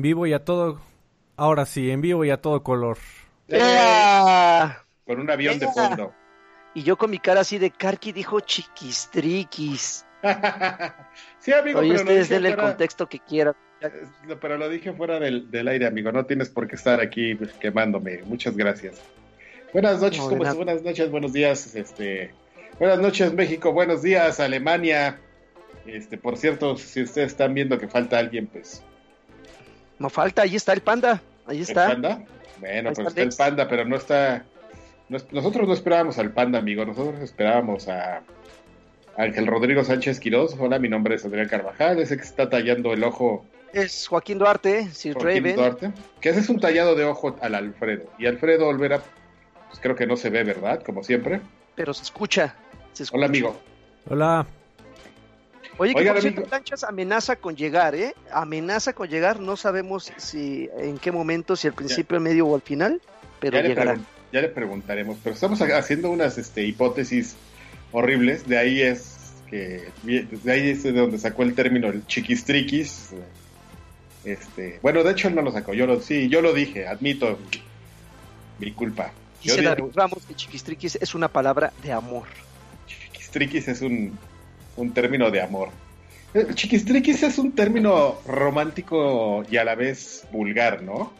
En vivo y a todo. Ahora sí, en vivo y a todo color. ¡Ea! Con un avión de fondo. Y yo con mi cara así de Karki dijo chiquistriquis. sí, amigo, Oye, pero ustedes denle el fuera- contexto que quieran. eh, Pero lo dije fuera del, del aire, amigo. No tienes por qué estar aquí pues, quemándome. Muchas gracias. Buenas noches, No, de ¿cómo nada. estás? Buenas noches, buenos días. Este, buenas noches, México. Buenos días, Alemania. Este, por cierto, si ustedes están viendo que falta alguien, pues No falta, ahí está el panda. Ahí ¿El está. panda? Bueno, Ahí pues está está el panda, pero no está. no es- nosotros no esperábamos al panda, amigo. Nosotros esperábamos a Ángel Rodrigo Sánchez Quiroz. Hola, mi nombre es Adrián Carvajal. Ese que está tallando el ojo Es Joaquín Duarte, Sir Joaquín Raven. Duarte. Que ese es un tallado de ojo al Alfredo. Y Alfredo Olvera, pues creo que no se ve, ¿verdad? Como siempre. Pero se escucha. Se escucha. Hola, amigo. Hola. Oye, que Oigan, por cierto, amigo. Planchas amenaza con llegar, ¿eh? Amenaza con llegar. No sabemos si en qué momento, si al principio, al medio o al final, pero ya, le llegará. pregun- ya le preguntaremos. Pero estamos ha- haciendo unas este, hipótesis horribles. De ahí es que. De ahí es de donde sacó el término el chiquistriquis. Este, bueno, de hecho él no lo sacó. Yo lo, sí, yo lo dije, admito mi culpa. Yo Dice David Ramos que chiquistriquis es una palabra de amor. Chiquistriquis es un, un término de amor. El chiquistriquis es un término romántico y a la vez vulgar, ¿no?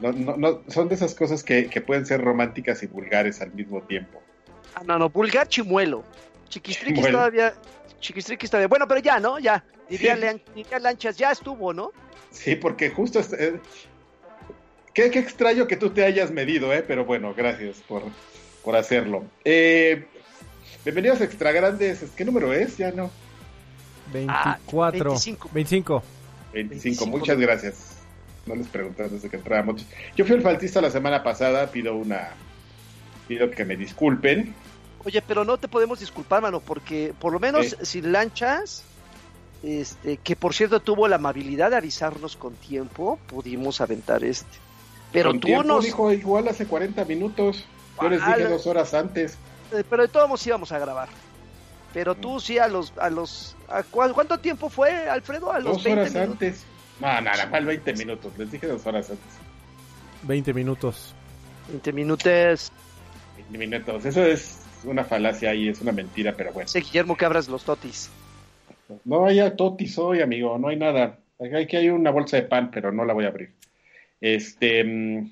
No, no, no, son de esas cosas que, que pueden ser románticas y vulgares al mismo tiempo. Ah, no, no, vulgar chimuelo. Chiquistriquis Chimuelo. todavía. Chiquistriquis todavía. Bueno, pero ya, ¿no? Ya. Diría, Sí. Lean- diría Lanchas, ya estuvo, ¿no? Sí, porque justo... es- eh, qué, qué extraño que tú te hayas medido, ¿eh? Pero bueno, gracias por, por hacerlo. Eh, bienvenidos a Extra Grandes. ¿Qué número es? Ya no. 24. 25. 25. 25, 25. muchas gracias. No les pregunté desde que entrábamos. Yo fui el faltista la semana pasada, pido una... Pido que me disculpen. Oye, pero no te podemos disculpar, mano, porque por lo menos Sí. sin lanchas, este, que por cierto tuvo la amabilidad de avisarnos con tiempo, pudimos aventar este. Pero Con tú tiempo, nos. dijo igual hace 40 minutos. Yo les dije dos horas antes. Eh, pero de todos modos íbamos a grabar. Pero tú sí a los. a los a ¿Cuánto tiempo fue, Alfredo? A los Dos 20 horas minutos. antes. No, nada, mal 20 minutos. Les dije dos horas antes. 20 minutos. 20 minutos. 20 minutos. Eso es una falacia y es una mentira, pero bueno. Sé, Guillermo, que abras los totis. No hay totis hoy, amigo. No hay nada. Aquí hay una bolsa de pan, pero no la voy a abrir. Este.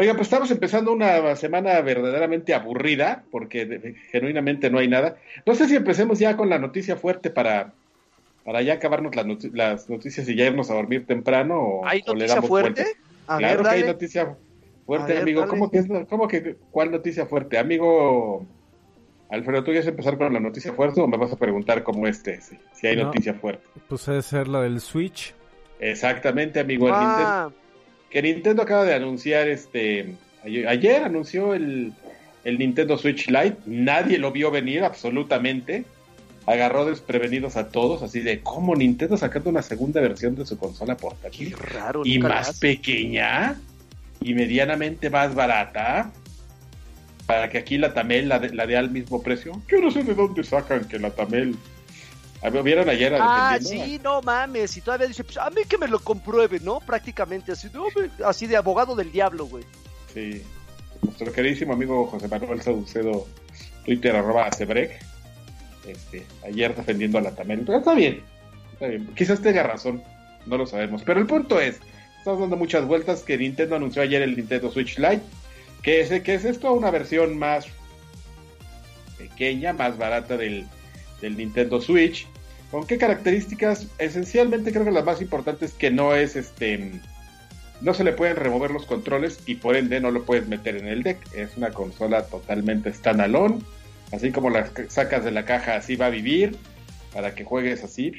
Oiga, pues estamos empezando una semana verdaderamente aburrida, porque de- genuinamente no hay nada. No sé si empecemos ya con la noticia fuerte para, para ya acabarnos las, noti- las noticias y ya irnos a dormir temprano. O, ¿Hay o le noticia damos fuerte? A claro ver, que hay noticia fuerte, ver, amigo. dale. ¿Cómo que, es, ¿Cómo que cuál noticia fuerte? Amigo Alfredo, ¿tú quieres empezar con la noticia fuerte o me vas a preguntar cómo este? Si, si hay No. noticia fuerte. Pues debe ser lo del Switch. Exactamente, amigo. El Nintendo, Ah, que Nintendo acaba de anunciar este. Ayer, anunció el, el Nintendo Switch Lite. Nadie lo vio venir, absolutamente. Agarró desprevenidos a todos, así de cómo Nintendo sacando una segunda versión de su consola qué portátil. raro. Y más pequeña y medianamente más barata. Para que aquí la Tamel la de, la dé al mismo precio. Yo no sé de dónde sacan que la Tamel. A ver, ¿Vieron ayer Ah, sí, no mames. Y todavía dice, pues a mí que me lo compruebe, ¿no? Prácticamente así, no, así de abogado del diablo, güey. Sí. Nuestro queridísimo amigo José Manuel Saucedo, Twitter arroba Acebrec, este, ayer defendiendo a la Tamel. Pero está bien, está bien. Quizás tenga razón, no lo sabemos. Pero el punto es, estamos dando muchas vueltas que Nintendo anunció ayer el Nintendo Switch Lite, que es, que es esto una versión más pequeña, más barata del, del Nintendo Switch. ¿Con qué características? Esencialmente creo que la más importante es que no es este no se le pueden remover los controles y por ende no lo puedes meter en el deck. Es una consola totalmente standalone. Así como la sacas de la caja, así va a vivir. Para que juegues así.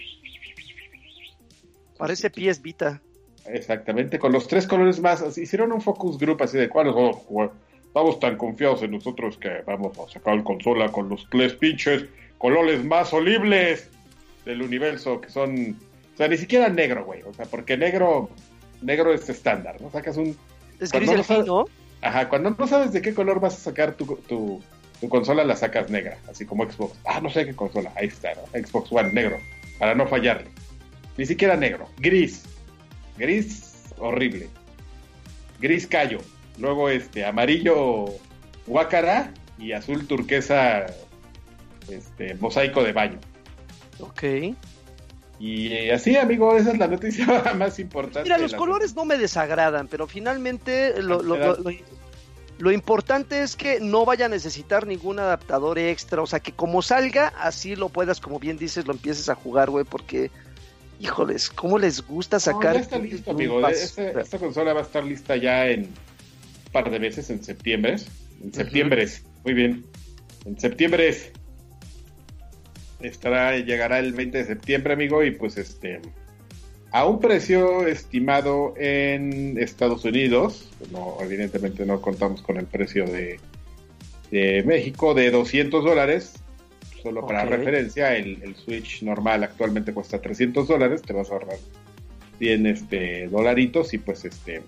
Parece pies Vita. Exactamente, con los tres colores más. así, hicieron un focus group así de cuáles vamos a jugar. Estamos tan confiados en nosotros que vamos a sacar la consola con los tres pinches colores más olibles del universo, que son. O sea, ni siquiera negro, güey. O sea, porque negro. Negro es estándar, ¿no? Sacas un. Es gris no sabe- delfín, ¿no? Ajá, cuando no sabes de qué color vas a sacar tu, tu, tu consola, la sacas negra, así como Xbox. Ah, no sé qué consola, ahí está, ¿no? Xbox One, negro, para no fallarle. Ni siquiera negro, gris. gris horrible, gris callo, luego este amarillo guácara y azul turquesa este mosaico de baño. Ok. Y eh, así, amigo, esa es la noticia más importante. Mira, los colores no me desagradan, pero finalmente lo, lo- lo- importante es que no vaya a necesitar ningún adaptador extra, o sea, que como salga, así lo puedas, como bien dices, lo empieces a jugar, güey, porque, híjoles, ¿cómo les gusta No, sacar? ya está listo, amigo. Pas- Esta, consola va a estar lista ya en un par de meses, en septiembre. En septiembre, muy bien. En septiembre estará, llegará el 20 de septiembre, amigo, y pues este a un precio estimado en Estados Unidos, no, evidentemente no contamos con el precio de, de México, de 200 dólares. Solo para referencia, el, el Switch normal actualmente cuesta 300 dólares, te vas a ahorrar 100 este, dolaritos y pues este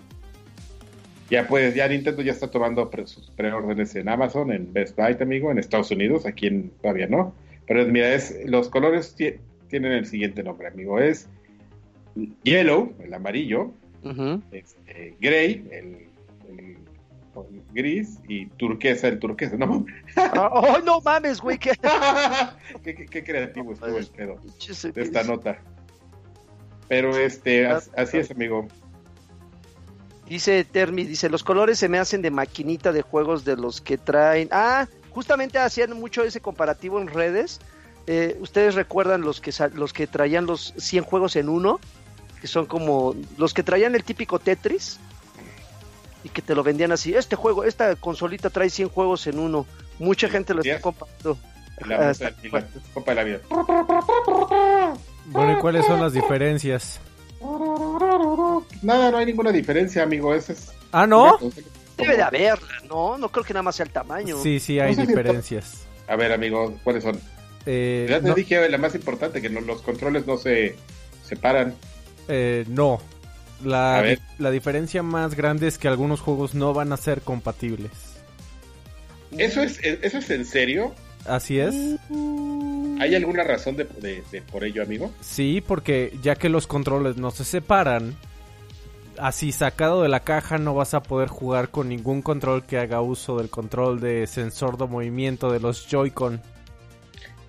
ya puedes, ya Nintendo ya está tomando pre- sus preórdenes en Amazon, en Best Buy, amigo, en Estados Unidos, aquí en, todavía no. Pero mira, es, los colores ti- tienen el siguiente nombre, amigo. Es Yellow, el amarillo, este, Gray, el, el- el gris, y turquesa, el turquesa. No, Ah, ¡Oh, no mames, güey! ¿qué? qué, creativo estuvo el pedo de esta nota. Pero este, as- así es, amigo. Dice Termi, dice, los colores se me hacen de maquinita de juegos de los que traen. Ah, justamente hacían mucho ese comparativo en redes. Eh, ¿Ustedes recuerdan los que, los que traían los 100 juegos en uno? Que son como los que traían el típico Tetris. Y que te lo vendían así. Este juego, esta consolita trae 100 juegos en uno. Mucha gente lo está Yes. comparando. La, la- la copa de la vida. Bueno, ¿y cuáles son las diferencias? Nada, no hay ninguna diferencia, amigo. Ese es. Ah, ¿no? Debe de haberla, ¿no? No creo que nada más sea el tamaño. Sí, sí, hay No sé si diferencias. A ver, amigo, ¿cuáles son? Eh, Ya te no, dije la más importante, que no- los controles no se separan. eh, no. La, A ver. la diferencia más grande es que algunos juegos no van a ser compatibles. ¿Eso es, eso es en serio? Así es. ¿Hay alguna razón de, de- de por ello, amigo? Sí, porque ya que los controles no se separan, así sacado de la caja no vas a poder jugar con ningún control que haga uso del control de sensor de movimiento de los Joy-Con.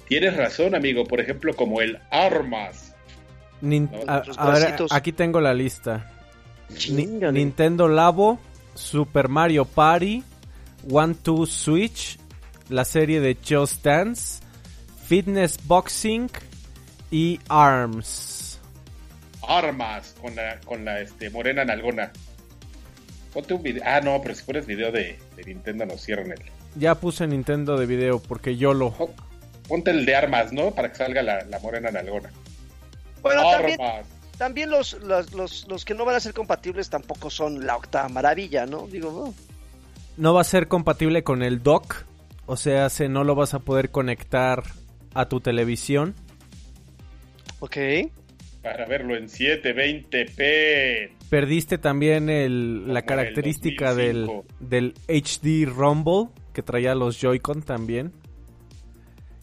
Tienes razón, amigo. Por ejemplo, como el Armas. Nin- No, a- los a ver, bracitos. aquí tengo la lista. Chingale. Nintendo Labo, Super Mario Party, One Two Switch, la serie de Just Dance, Fitness Boxing y ARMS. Armas con la, con la este, morena nalgona. Ponte un video. Ah, no, pero si pones video de, de Nintendo nos cierran el. Ya puse Nintendo de video porque yo lo... Ponte el de armas, ¿no? Para que salga la, la morena nalgona. Bueno, también, Armas. también los, los, los, los que no van a ser compatibles tampoco son la octava maravilla, ¿no? Digo, no. No va a ser compatible con el dock, o sea, se no lo vas a poder conectar a tu televisión. Ok. Para verlo en 720p. Perdiste también el, la característica del, 2005. del HD Rumble que traía los Joy-Con también.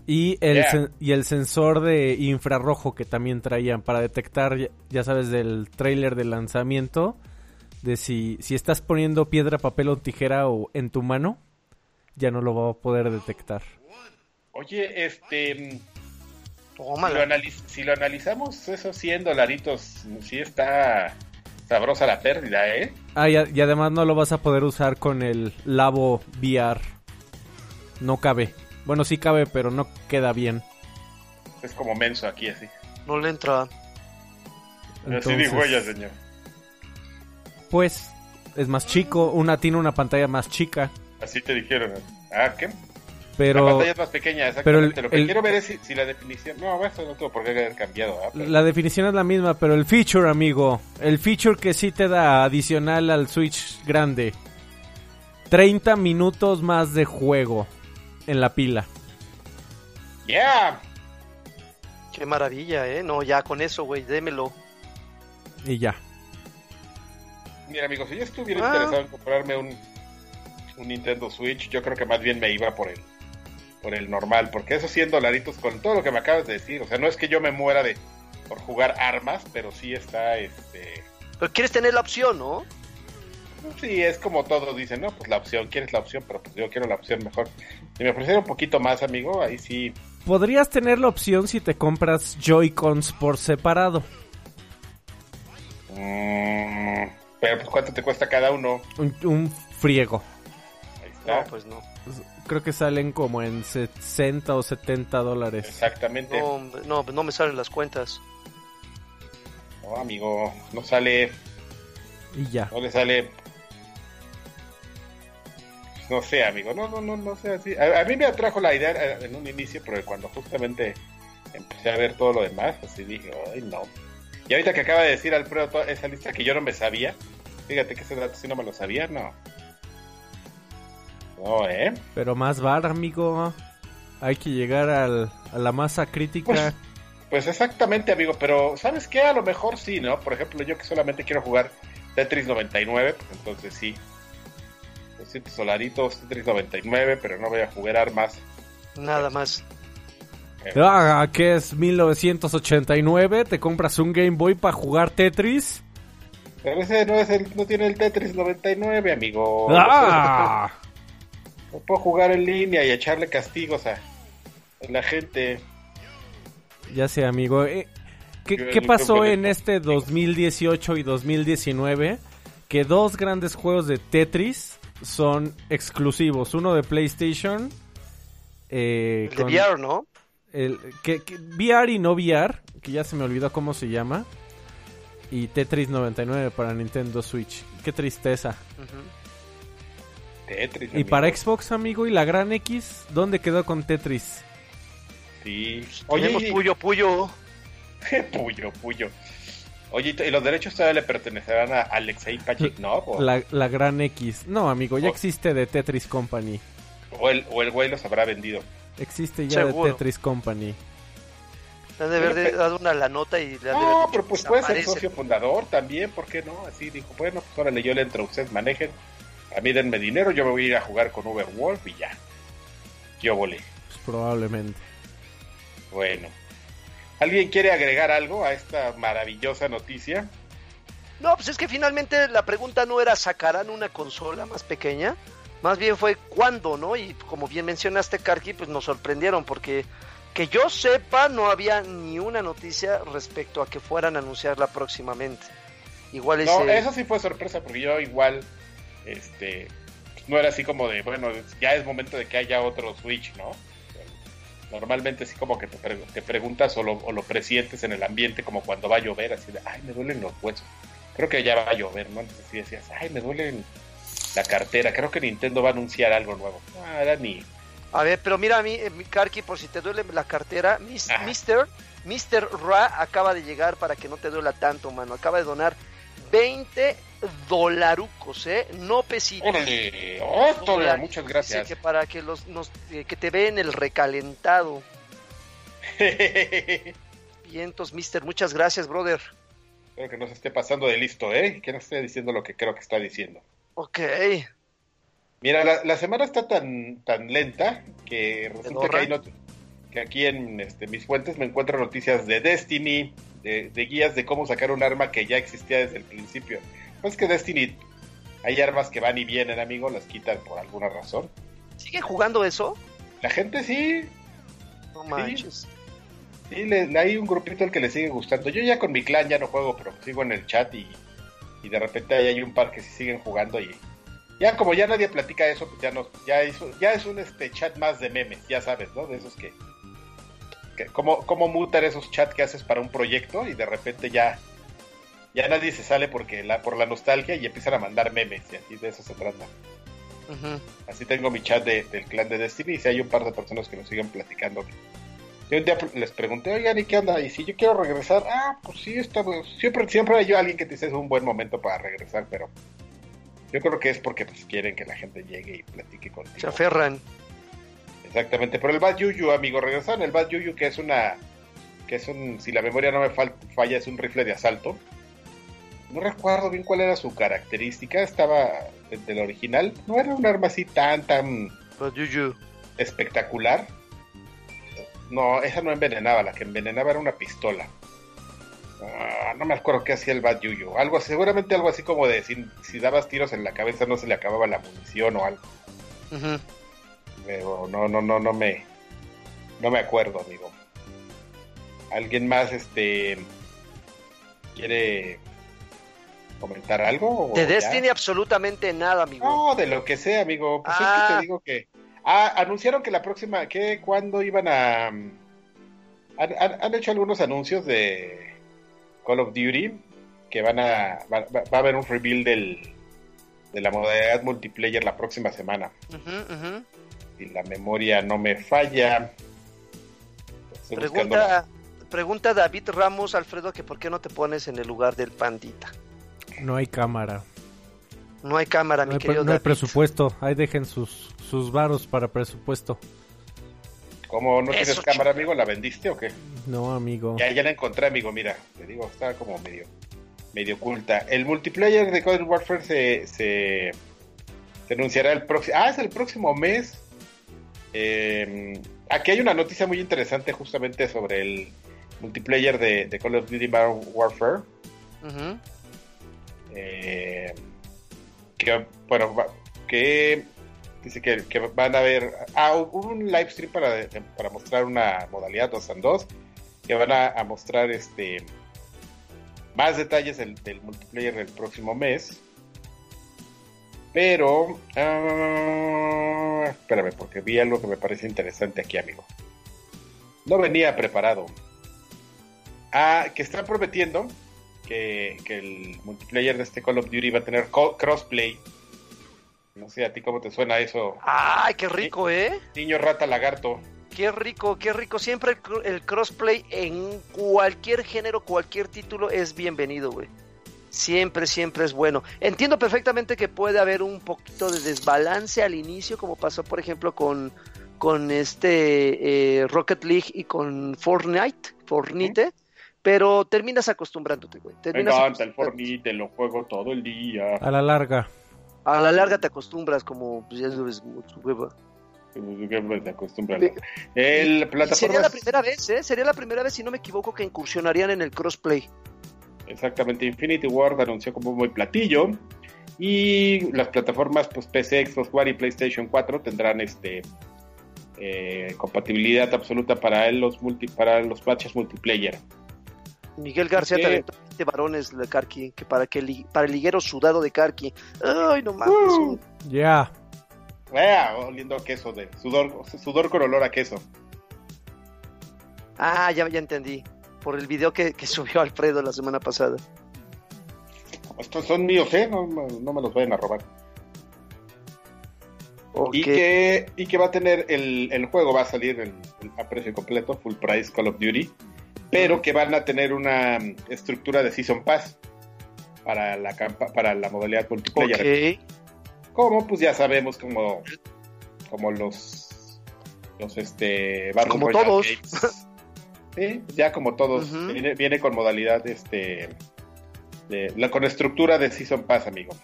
Y el, Yeah. sen- y el sensor de infrarrojo que también traían para detectar, ya, ya sabes, del trailer de lanzamiento, de si, si estás poniendo piedra, papel o tijera o en tu mano, ya no lo va a poder detectar. Oye, este. Si lo, Tómala. analiz- si lo analizamos, esos 100 dolaritos, sí está sabrosa la pérdida, ¿eh? Ah, y, además no lo vas a poder usar con el Labo VR. No cabe. Bueno, sí cabe, pero no queda bien. Es como menso aquí, así. No le entra. así Entonces, dijo ella, señor. Pues es más chico, una tiene una pantalla más chica, Así te dijeron. Ah, ¿qué? La pero pantalla es más pequeña, pero el- exactamente. Lo que el- quiero ver es si, si la definición. No, eso no tuvo por qué haber cambiado. Pero- la definición es la misma, pero el feature, amigo, el feature que sí te da adicional al Switch grande. 30 minutos más de juego en la pila. ¡Yeah! Qué maravilla, ¿eh? No, ya con eso, güey, démelo. Y ya. Mira, amigo, si yo estuviera Ah. interesado en comprarme un, un Nintendo Switch, yo creo que más bien me iba por el por el normal, porque esos 100 dolaritos con todo lo que me acabas de decir, o sea, no es que yo me muera de por jugar armas, pero sí está este Pero quieres tener la opción, ¿no? Sí, es como todos dicen, ¿no? Pues la opción, quieres la opción, pero pues yo quiero la opción mejor. Si me ofreciera un poquito más, amigo, ahí sí. Podrías tener la opción si te compras Joy-Cons por separado. Mm, pero pues cuánto te cuesta cada uno. Un, un friego. Ahí está. No, pues no. Creo que salen como en 60 o 70 dólares. Exactamente. No, No, no, no me salen las cuentas. amigo, no sale, Y ya. no le sale. No sé, amigo, no, no, no, no sé así. A, a mí me atrajo la idea eh, en un inicio, pero cuando justamente empecé a ver todo lo demás, así dije, ay, no. Y ahorita que acaba de decir Alfredo toda esa lista que yo no me sabía, fíjate que ese dato sí no me lo sabía, no. No, ¿eh? Pero más bar, amigo. Hay que llegar al- a la masa crítica. Pues exactamente, amigo, pero ¿sabes qué? A lo mejor sí, ¿no? Por ejemplo, yo que solamente quiero jugar Tetris 99, pues entonces sí. 200 solaritos, Tetris 99, pero no voy a jugar armas. Nada más. Ah, ¿qué es 1989? ¿Te compras un Game Boy para jugar Tetris? Pero ese no, es el, no tiene el Tetris 99, amigo. ¡Ah! No puedo jugar en línea y echarle castigos a, a la gente. Ya sé, amigo. Eh, ¿Qué, qué pasó en este 2018 y 2019? Que dos grandes juegos de Tetris son exclusivos. Uno de PlayStation. eh, El de con VR, ¿no? el- que, que- VR y no VR, que ya se me olvidó cómo se llama. Y Tetris 99 para Nintendo Switch. Qué tristeza. Ujú. Tetris. Y amigo. para Xbox, amigo, y la Gran X, ¿dónde quedó con Tetris? Sí. Tenemos Oye, Puyo Puyo. puyo, puyo. Oye, ¿y los derechos todavía le pertenecerán a Alexei Pachiknov? O, La, la Gran X. No, amigo, ya existe de Tetris Company. o el, o el güey los habrá vendido? Existe ya Seguro. de Tetris Company. Le han de haber Pero- dado una la nota y le han de haber No, dicho, pero pues puede ser socio fundador también, ¿por qué no? Así dijo, bueno, pues órale, yo le entro, ustedes manejen, a mí denme dinero, yo me voy a ir a jugar con Uberwolf y ya. Yo volé. Pues probablemente. Bueno. ¿Alguien quiere agregar algo a esta maravillosa noticia? No, pues es que finalmente la pregunta no era sacarán una consola más pequeña, más bien fue cuándo, ¿no? Y como bien mencionaste, Karki, pues nos sorprendieron porque que yo sepa no había ni una noticia respecto a que fueran a anunciarla próximamente. Igual No, ese... eso sí fue sorpresa porque yo igual, este, no era así como de, bueno, ya es momento de que haya otro Switch, ¿no? Normalmente sí como que te, pre- te preguntas o lo, o lo presientes en el ambiente como cuando va a llover, así de, ay, me duelen los huesos. Creo que ya va a llover, ¿no? Entonces sí decías, ay, me duelen la cartera, creo que Nintendo va a anunciar algo nuevo. No, era ni... A ver, pero mira a mí, eh, mi Karki, por si te duele la cartera, mis-. Mister, Mister Ra acaba de llegar para que no te duela tanto, mano. Acaba de donar 20 dolarucos, ¿eh? No pesitos. ¡Órale! Dólares. Muchas gracias. que para que los nos, eh, que te vean el recalentado. Vientos, Mister, muchas gracias, brother. Espero que no se esté pasando de listo, ¿eh? Que no esté diciendo lo que creo que está diciendo. Ok. Mira, la, la semana está tan, tan lenta que resulta que, hay que aquí en este, mis fuentes me encuentro noticias de Destiny, de, de guías de cómo sacar un arma que ya existía desde el principio. Pues que Destiny hay armas que van y vienen, amigo, las quitan por alguna razón. ¿Siguen jugando eso? La gente sí, No manches. sí, le- hay un grupito al que le sigue gustando. Yo ya con mi clan ya no juego, pero sigo en el chat y, y de repente ahí hay un par que sí siguen jugando y ya como ya nadie platica eso, pues ya no, ya es, ya es un este chat más de memes, ya sabes, ¿no? De esos que cómo, cómo mutar esos chats que haces para un proyecto y de repente ya ya nadie se sale porque la por la nostalgia y empiezan a mandar memes y así de eso se trata. Así tengo mi chat de- del clan de Destiny y si hay un par de personas que nos siguen platicando. Yo un día les pregunté, oigan, ¿y qué onda? Y si yo quiero regresar, ah, pues sí, está, pues, siempre, siempre hay alguien que te dice es un buen momento para regresar, pero yo creo que es porque pues quieren que la gente llegue y platique Se contigo. aferran. Exactamente, pero el Bad Yuyu, amigo, regresaron el Bad Yuyu que es una, que es un, si la memoria no me fal- falla, es un rifle de asalto. No recuerdo bien cuál era su característica, estaba del original, no era un arma así tan, tan But Yuyu. espectacular. No, esa no envenenaba, la que envenenaba era una pistola. Ah, no me acuerdo qué hacía el Bad Yuyu. Algo, seguramente algo así como de si, si dabas tiros en la cabeza no se le acababa la munición o algo. Ujú. Pero no, no, no, no me. No me acuerdo, amigo. ¿Alguien más este quiere comentar algo? De ya? Destiny absolutamente nada, amigo. No, de lo que sea, amigo. Pues es que Ah. te digo que. Ah, anunciaron que la próxima. que ¿Cuándo iban a.? Han, han- han hecho algunos anuncios de Call of Duty que van a. Va, a haber un reveal del, de la modalidad multiplayer la próxima semana. Ujú, ujú. Si la memoria no me falla. Estoy buscando la- Pregunta, pregunta David Ramos, Alfredo, que por qué no te pones en el lugar del pandita. No hay cámara. No hay cámara, No mi hay, querido no hay David. presupuesto. Ahí dejen sus, sus varos para presupuesto. ¿Cómo no tienes Eso, cámara, amigo? ¿La vendiste o qué? No, amigo. Ya, ya la encontré, amigo, mira, te digo, está como medio, medio oculta. El multiplayer de Cold Warfare se, se, se anunciará el próximo... Ah, es el próximo mes. Eh, aquí hay una noticia muy interesante justamente sobre el multiplayer de, de Call of Duty Modern Warfare. Eh, que, bueno, que dice que, que van a ver... Ah, hubo un live stream para, para mostrar una modalidad 2 and 2 que van a, a mostrar este más detalles del, del multiplayer del próximo mes. Pero... ah, espérame, porque vi algo que me parece interesante aquí, amigo. No venía preparado. Ah, que están prometiendo que, que el multiplayer de este Call of Duty va a tener crossplay. No sé a ti cómo te suena eso, Ay, qué rico, ¿eh? niño rata lagarto. Qué rico, qué rico. Siempre el, el crossplay en cualquier género, cualquier título es bienvenido, güey. Siempre, siempre es bueno. Entiendo perfectamente que puede haber un poquito de desbalance al inicio, como pasó, por ejemplo, con, con este eh, Rocket League y con Fortnite, Fortnite, pero terminas acostumbrándote, güey. Me encanta el. Fortnite, lo juego todo el día. A la larga. A la larga te acostumbras, como pues, ya sabes, hueva. El Y plataforma Sería la primera vez, ¿eh? Sería la primera vez, si no me equivoco, que incursionarían en el crossplay. Exactamente, Infinity Ward anunció como muy platillo. Y las plataformas pues PC, Xbox One y PlayStation 4 tendrán este eh, compatibilidad absoluta para los multi, para los patches multiplayer. Miguel García ¿Qué? te aventó 20 varones de Karki, que para que li- para el liguero sudado de Karki. Ay, no mames. Uh. Ya. Ah, oliendo a queso de sudor, sudor con olor a queso. Ah, ya, ya entendí. Por el video que, que subió Alfredo la semana pasada. Estos son míos, ¿eh? No, no- me los vayan a robar. Ok. Y, que, y que va a tener el, el juego, va a salir en- a precio completo, full price Call of Duty, pero que van a tener una mm, estructura de Season Pass para la, campa- para la modalidad multiplayer. Ok. Como pues ya sabemos, como, como los, los este, Battle Como Royale todos. games. Sí, ya como todos. Viene, viene con modalidad, este, de, la, con estructura de Season Pass, amigo.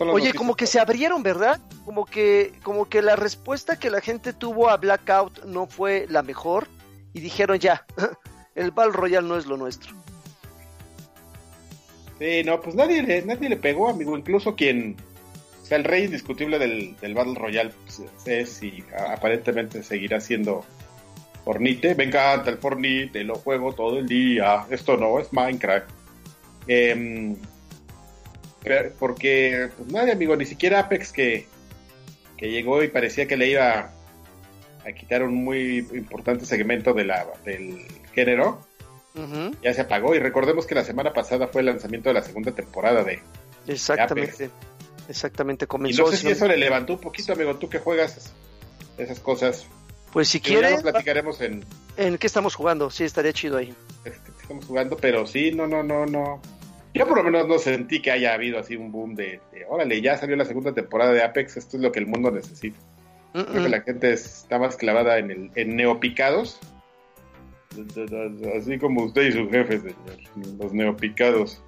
Oye, como que se abrieron, ¿verdad? Como que, como que la respuesta que la gente tuvo a Blackout no fue la mejor. Y dijeron ya, el Battle Royale no es lo nuestro. Sí, no, pues nadie le, nadie le pegó, amigo. Incluso quien, o sea, el rey indiscutible del, del Battle Royale pues, es y a- aparentemente seguirá siendo Fornite. Me encanta el Fornite, lo juego todo el día. Esto no es Minecraft. Pero- porque, pues nadie, amigo, ni siquiera Apex que, que llegó y parecía que le iba a quitar un muy importante segmento de la, del género ya se apagó. Y recordemos que la semana pasada fue el lanzamiento de la segunda temporada de. Exactamente. Exactamente, Y comenzó. no sé si eso le levantó un poquito, amigo. Tú que juegas esas cosas. Pues si ya quieres, lo platicaremos en. ¿en qué estamos jugando? Sí, estaría chido ahí. estamos jugando, pero sí, no, no, no, no. Yo por lo menos no sentí que haya habido así un boom de, de, órale, ya salió la segunda temporada de Apex, esto es lo que el mundo necesita. Creo que la gente está más clavada en el en neopicados. Así como usted y sus jefes, señor. Los neopicados.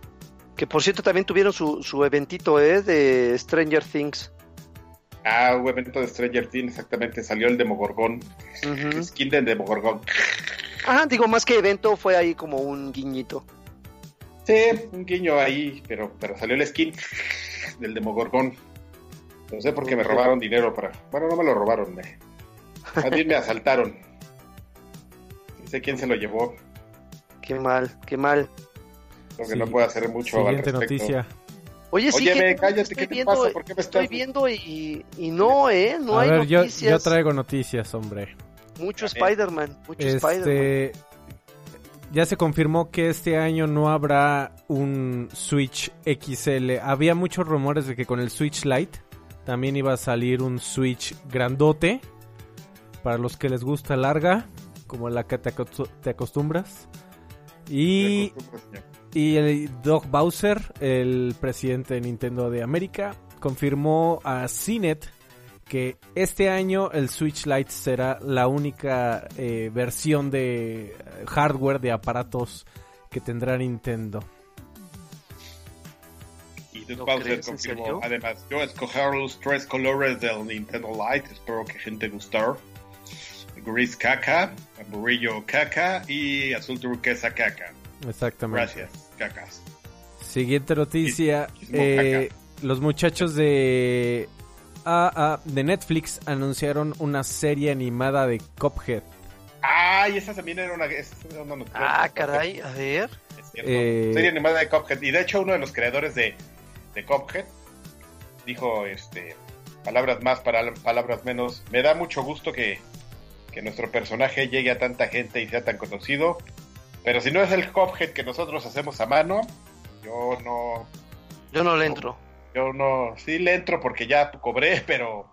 Que por cierto también tuvieron su, su eventito, ¿eh? De Stranger Things. Ah, un evento de Stranger Things, exactamente, salió el Demogorgón. Ujú. Skin de Demogorgón. Ajá, digo, más que evento fue ahí como un guiñito. Sí, un guiño ahí, pero, pero salió el skin del Demogorgón. No sé por qué me robaron dinero para... Bueno, no me lo robaron, me... a mí me asaltaron. No sé quién se lo llevó. Qué mal, qué mal. Creo que no puedo hacer mucho al Siguiente respecto. noticia. Oye, sí, que cállate, estoy ¿qué te viendo, pasa? ¿Por qué me estoy estás- viendo y, y no, ¿eh? No a hay ver, yo, noticias. yo traigo noticias, hombre. Mucho. Spider-Man, mucho Spider-Man. Este, ya se confirmó que este año no habrá un Switch XL. Había muchos rumores de que con el Switch Lite también iba a salir un Switch grandote. Para los que les gusta larga, como la que te, acostu- te acostumbras. Y, el Doug Bowser, el presidente de Nintendo de América, confirmó a CNET que este año el Switch Lite será la única eh, versión de eh, hardware de aparatos que tendrá Nintendo. Y Doug ¿Lo Bowser confirmó, además, yo escoger los tres colores del Nintendo Lite, espero que gente gustar. Gris caca, amarillo caca y azul turquesa caca. Exactamente. Gracias, cacas. Siguiente noticia. Eh, los muchachos de, ah, ah, de Netflix anunciaron una serie animada de Cuphead. Ay, esa también era una... esa era una noticia. Ah, caray, a ver. Eh, Serie animada de Cuphead. Y de hecho uno de los creadores de, de Cuphead dijo, este, palabras más, para, palabras menos. Me da mucho gusto que, que nuestro personaje llegue a tanta gente y sea tan conocido. Pero si no es el Cuphead que nosotros hacemos a mano, yo no, Yo no le entro. yo no, sí le entro porque ya cobré, pero,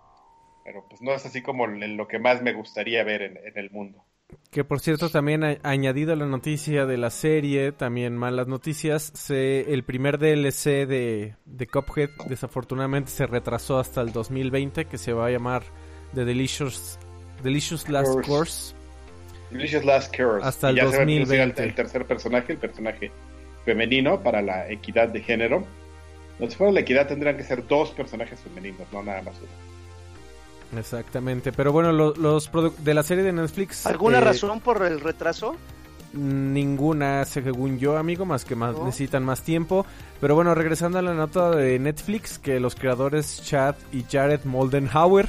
pero pues no es así como lo que más me gustaría ver en, en el mundo. Que por cierto también ha añadido a la noticia de la serie, también malas noticias, se, el primer DLC de, de Cuphead desafortunadamente se retrasó hasta el 2020, que se va a llamar The Delicious, Delicious Last Course. Delicious Last. Hasta el Y ya se va a 2020. El, el tercer personaje, el personaje femenino para la equidad de género. No, si fuera la equidad tendrían que ser dos personajes femeninos, no nada más uno. Exactamente, pero bueno, lo- los produ- de la serie de Netflix... ¿Alguna eh, razón por el retraso? Ninguna, según yo, amigo, más que más ¿No? necesitan más tiempo. Pero bueno, regresando a la nota de Netflix, que los creadores Chad y Jared Moldenhauer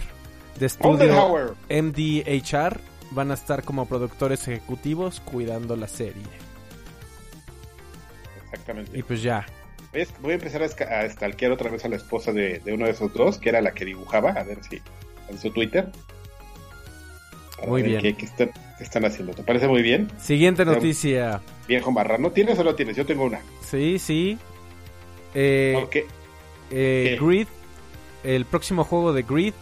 de estudio Moldenhauer. MDHR van a estar como productores ejecutivos cuidando la serie. Exactamente. Y pues ya. Voy a- empezar a, stalkear otra vez a la esposa de, de uno de esos dos, que era la que dibujaba, a ver si en su Twitter. Muy bien. ¿Qué, qué están, qué están haciendo? ¿Te parece muy bien? Siguiente noticia. Viejo marrano. ¿Tienes o no tienes? Yo tengo una. Sí, sí. Eh, Ok. eh. Grid, el próximo juego de Grid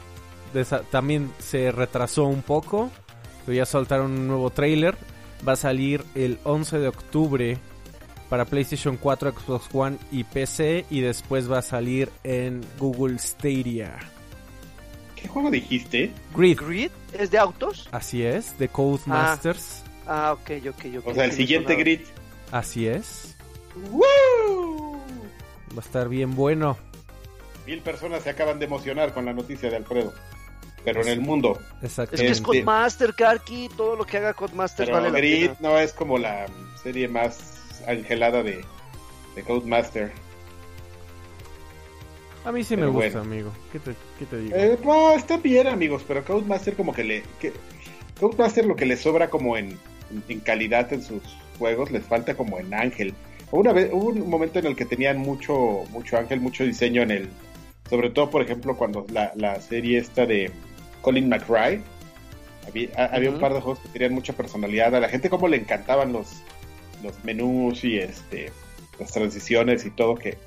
también se retrasó un poco, pero ya soltaron un nuevo trailer. Va a salir el 11 de octubre para PlayStation 4, Xbox One y PC y después va a salir en Google Stadia. ¿Qué juego dijiste? Grid, ¿Grid? ¿Es de autos? así es, de Codemasters, Ah, ok, ok, ok. O sea, el siguiente grid. así es. ¡Woo! Va a estar bien bueno. Mil personas se acaban de emocionar con la noticia de Alfredo. Pero en el mundo. Es que es Exactamente. Codemaster, Karki, todo lo que haga Codemaster Pero vale la Grid pena. no es como la serie más angelada de, de Codemaster. A mí sí Pero me gusta, bueno. amigo. ¿Qué te, qué te digo? Eh, no, está bien, amigos, pero Codemaster como que le... Que, Codemaster lo que le sobra como en, en calidad en sus juegos, les falta como en ángel. Una vez, hubo un momento en el que tenían mucho, mucho ángel, mucho diseño en el... Sobre todo, por ejemplo, cuando la, la serie esta de Colin McRae, había, a- había un par de juegos que tenían mucha personalidad. A la gente como le encantaban los, los menús y este las transiciones y todo que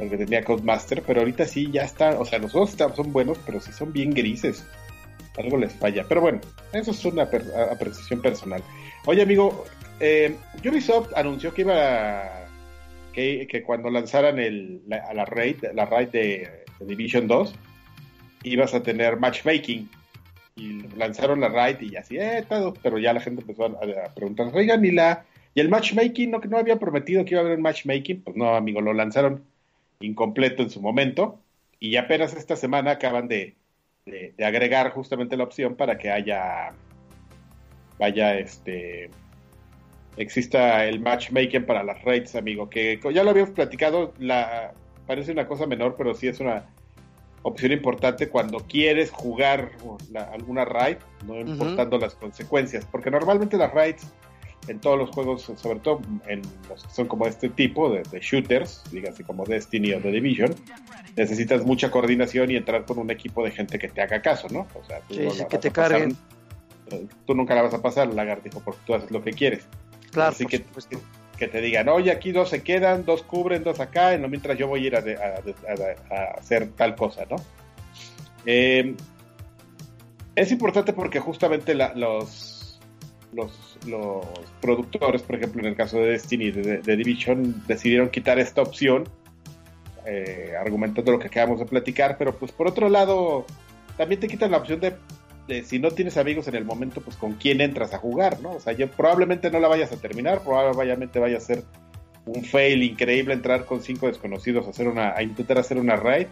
lo que tenía Codemaster, pero ahorita sí ya está, o sea, los juegos son buenos, pero sí son bien grises. Algo les falla. Pero bueno, eso es una per- apreciación personal. Oye, amigo, eh, Ubisoft anunció que iba a- que, que cuando lanzaran el, la, a la raid, la raid de, de Division 2, ibas a tener matchmaking. Y lanzaron la raid y así, eh, todo, pero ya la gente empezó a, a preguntar, oigan, ¿y la y el matchmaking no que no había prometido que iba a haber un matchmaking? Pues no, amigo, lo lanzaron incompleto en su momento y apenas esta semana acaban de, de, de agregar justamente la opción para que haya vaya este exista el matchmaking para las raids, amigo, que ya lo habíamos platicado, la parece una cosa menor, pero sí es una opción importante cuando quieres jugar alguna raid, no importando las consecuencias, porque normalmente las raids en todos los juegos, sobre todo en los que son como este tipo de, shooters, dígase como Destiny o The Division, necesitas mucha coordinación y entrar con un equipo de gente que te haga caso, ¿no? O sea, tú que te carguen. Eh, tú nunca la vas a pasar, lagartijo, porque tú haces lo que quieres. Claro, Así que, que te digan, oye, aquí dos se quedan, dos cubren, dos acá, mientras yo voy a ir a, hacer tal cosa, ¿no? Eh, es importante porque justamente los, los, los, productores, por ejemplo, en el caso de Destiny, de, de Division, decidieron quitar esta opción, eh, argumentando lo que acabamos de platicar, pero pues por otro lado, también te quitan la opción de si no tienes amigos en el momento, pues con quién entras a jugar, ¿no? O sea, yo probablemente no la vayas a terminar, probablemente vaya a ser un fail increíble entrar con cinco desconocidos a hacer una, a intentar hacer una raid,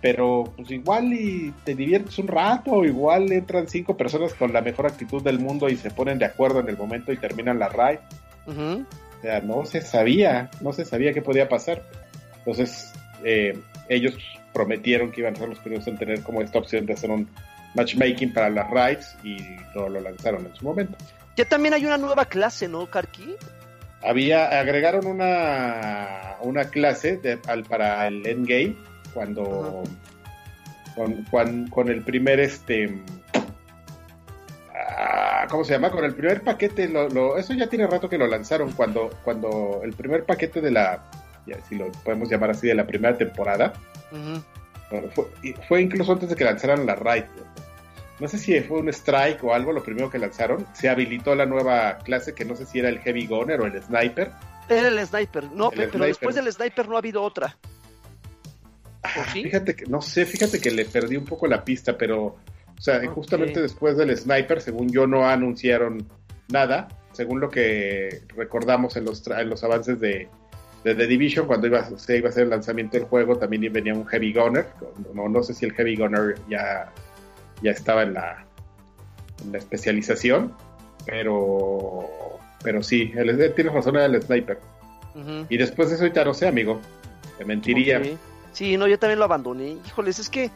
pero pues igual y te diviertes un rato, igual entran cinco personas con la mejor actitud del mundo y se ponen de acuerdo en el momento y terminan la raid. O sea, no se sabía, no se sabía qué podía pasar. Entonces, eh, ellos prometieron que iban a ser los primeros en tener como esta opción de hacer un matchmaking para las raids y lo, lo lanzaron en su momento. Ya también hay una nueva clase, ¿no, Karki? Había, agregaron una, una clase de, al, para el endgame cuando, con, con, el primer este ah, ¿cómo se llama? Con el primer paquete, lo, eso ya tiene rato que lo lanzaron, cuando, cuando el primer paquete de la, si lo podemos llamar así, de la primera temporada, fue, incluso antes de que lanzaran la raid. No sé si fue un strike o algo, lo primero que lanzaron. Se habilitó la nueva clase que no sé si era el Heavy Gunner o el Sniper. Era el Sniper, no, pero después del Sniper no ha habido otra. Ah, fíjate que, no sé, fíjate que le perdí un poco la pista, pero, o sea, justamente después del Sniper, según yo, no anunciaron nada, según lo que recordamos en los, en los avances de, de The Division, cuando iba, se iba a hacer el lanzamiento del juego, también venía un Heavy Gunner. No, no sé si el Heavy Gunner ya, ya estaba en la, en la especialización, pero, pero sí, el, tienes razón, era el Sniper. Y después de eso, ahorita no sé, amigo. Te mentiría. Sí, no, yo también lo abandoné. Híjoles, es que.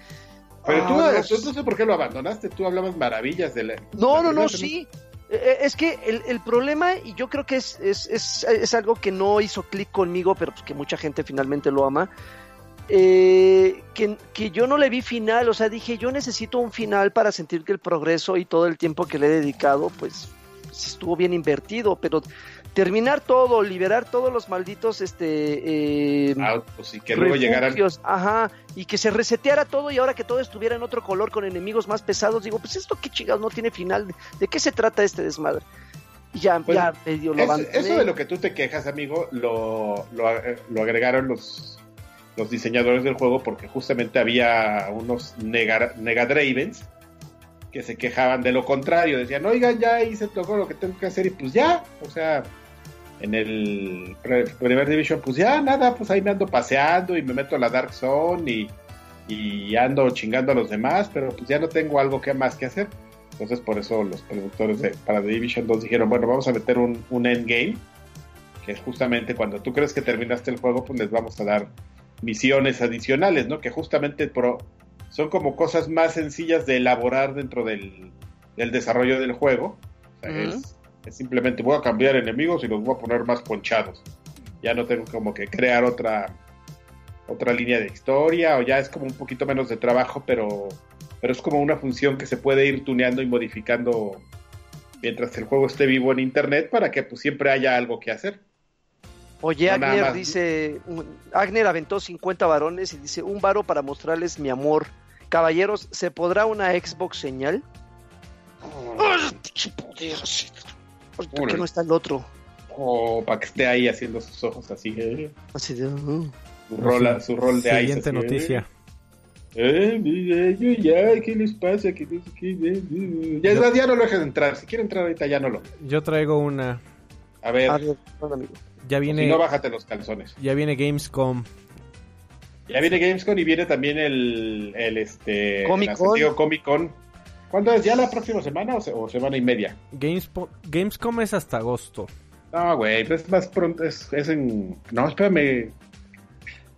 Pero tú, ah, no, sé por qué lo abandonaste. Tú hablabas maravillas de la. No, no, no, sí. Eh, eh, es que el, problema, y yo creo que es, es, es, algo que no hizo clic conmigo, pero pues que mucha gente finalmente lo ama, eh, que, que, yo no le vi final, o sea, dije, yo necesito un final para sentir que el progreso y todo el tiempo que le he dedicado, pues estuvo bien invertido, pero terminar todo, liberar todos los malditos este eh, y que luego llegaran ajá, y que se reseteara todo y ahora que todo estuviera en otro color con enemigos más pesados, digo, pues esto qué chingados no tiene final, ¿de qué se trata este desmadre? Y ya, pues, ya medio lo Eso de lo que tú te quejas, amigo, lo, lo, lo agregaron los los diseñadores del juego porque justamente había unos negadravens que se quejaban de lo contrario, decían, oigan, ya hice todo lo que tengo que hacer y pues ya, o sea, en el primer Division, pues ya nada, pues ahí me ando paseando y me meto a la Dark Zone y, ando chingando a los demás, pero pues ya no tengo algo que más que hacer. Entonces por eso los productores de, para The Division 2 dijeron, bueno, vamos a meter un, un endgame, que es justamente cuando tú crees que terminaste el juego, pues les vamos a dar misiones adicionales, ¿no? Que justamente pro, son como cosas más sencillas de elaborar dentro del, desarrollo del juego. O sea, es es simplemente voy a cambiar enemigos y los voy a poner más ponchados. Ya no tengo como que crear otra otra línea de historia o ya es como un poquito menos de trabajo, pero pero es como una función que se puede ir tuneando y modificando mientras el juego esté vivo en internet para que pues siempre haya algo que hacer. Oye, Agner dice, Agner aventó 50 varones y dice, un varo para mostrarles mi amor. Caballeros, ¿se podrá una Xbox señal? ¿Por qué no está el otro? O para que esté ahí haciendo sus ojos así. ¿eh? Así de. Uh. su, rol, su rol de Siguiente noticia. ¿eh? Eh, ya, ¿qué les pasa? ¿Qué, qué, ya, yo, ya no lo dejes de entrar. Si quiere entrar ahorita, ya no lo. Yo traigo una. A ver. ya viene. Si no, bájate los calzones. Ya viene Gamescom. Ya viene Gamescom y viene también el, el este Comic Con. Comic Con ¿Cuándo es? ¿Ya la próxima semana o, semana y media? Gamescom es hasta agosto. No, güey, pues es más pronto, es, es en... No, espérame.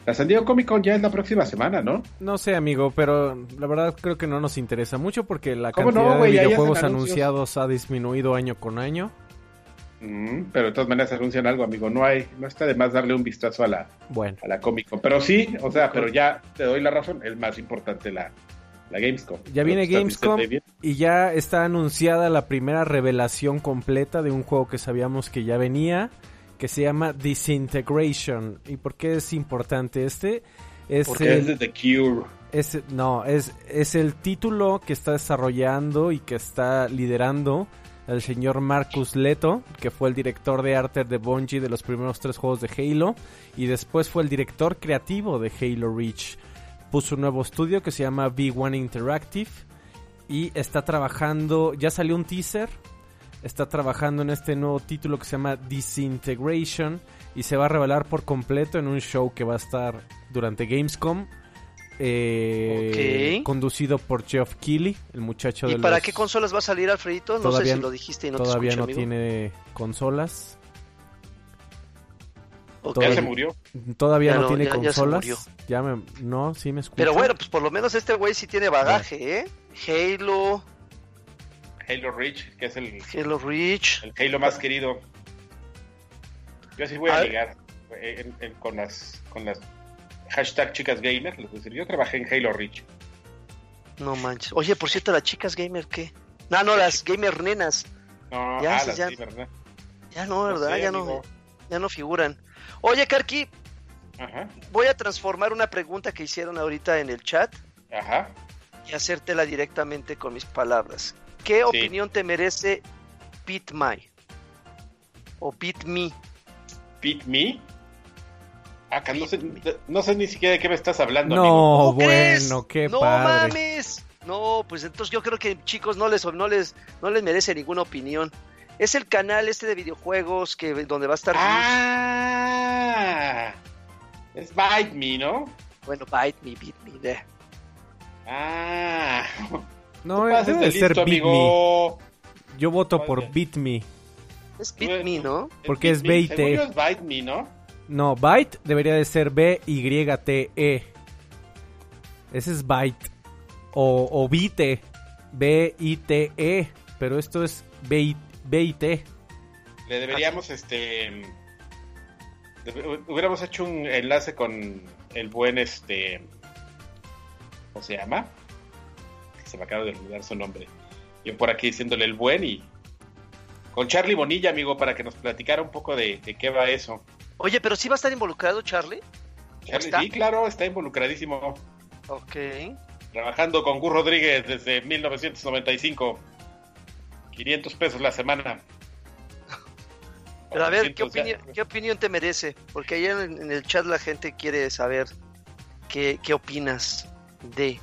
La San Diego Comic Con ya es la próxima semana, ¿no? No sé, amigo, pero la verdad creo que no nos interesa mucho porque la ¿Cómo no, cantidad güey? de videojuegos anunciados ha disminuido año con año. Mm, pero de todas maneras anuncian algo, amigo. No hay, no está de más darle un vistazo a la, Bueno, a la Comic Con. Pero sí, o sea, pero ya te doy la razón, es más importante la, la Gamescom. ya viene Gamescom y ya está anunciada la primera revelación completa de un juego que sabíamos que ya venía, que se llama Disintegration. ¿Y por qué es importante este? Es Porque es el, de The Cure. es- no, es, es el título que está desarrollando y que está liderando el señor Marcus Leto, que fue el director de arte de Bungie de los primeros tres juegos de Halo, y después fue el director creativo de Halo Reach. Puso un nuevo estudio que se llama V1 Interactive y está trabajando, ya salió un teaser, está trabajando en este nuevo título que se llama Disintegration y se va a revelar por completo en un show que va a estar durante Gamescom. eh. Conducido por Geoff Keighley, el muchacho ¿Y de para los- qué consolas va a salir, Alfredito? No Todavía- sé si lo dijiste y no te todavía escuché, no amigo. tiene consolas. Ok. Ya Todavía- se murió. Todavía Ya no, no, tiene ya- ya se consolas. murió. Ya me, no, sí me escucho. Pero bueno, pues por lo menos este güey sí tiene bagaje, ¿eh? Halo, Halo Reach, que es el, Halo Reach. el Halo más querido. Yo sí voy a Ah. ligar eh, en- en- con las con las hashtag chicas gamer. Les voy a decir, yo trabajé en Halo Reach. No manches. Oye, por cierto, las chicas gamer, ¿qué? No, no, las gamer nenas. No, Ya, ah, sí, las ya. gamer, ¿no? Ya no, ¿verdad? sé, ya, amigo. no, ya no figuran. Oye, Karki, Ajá, voy a transformar una pregunta que hicieron ahorita en el chat ajá. y hacértela directamente con mis palabras. ¿Qué Sí. opinión te merece Pit My? O Pit Me. Beat Me. Acá no sé, no sé ni siquiera de qué me estás hablando. amigo. No, bueno, qué no padre. mames. No, pues entonces yo creo que chicos no les no les no les merece ninguna opinión. Es el canal este de videojuegos que donde va a estar Ah, es Bite Me, ¿no? bueno, Bite Me, Beat Me, de. Ah, No, debe de ser listo, Beat Me. Yo voto por. Beat Me. Es Beat Me, ¿no? Porque es. Bite. Según yo es Bite Me, ¿no? No, Byte debería de ser B-Y-T-E. Ese es Byte. O, o Bite. B-I-T-E. Pero esto es B-I-T. Le deberíamos, este. Hubiéramos hecho un enlace con el buen, este. ¿Cómo se llama? Se me acaba de olvidar su nombre. Yo por aquí diciéndole el buen y. Con Charlie Bonilla, amigo, para que nos platicara un poco de, de qué va eso. Oye, pero sí va a estar involucrado Charlie. Charlie, sí, claro, está involucradísimo. Ok. Trabajando con Gus Rodríguez desde 1995. 500 pesos la semana. Pero a ver, ¿qué 400 ya. opinión, ¿qué opinión te merece? Porque ayer en, en el chat la gente quiere saber qué, qué opinas de.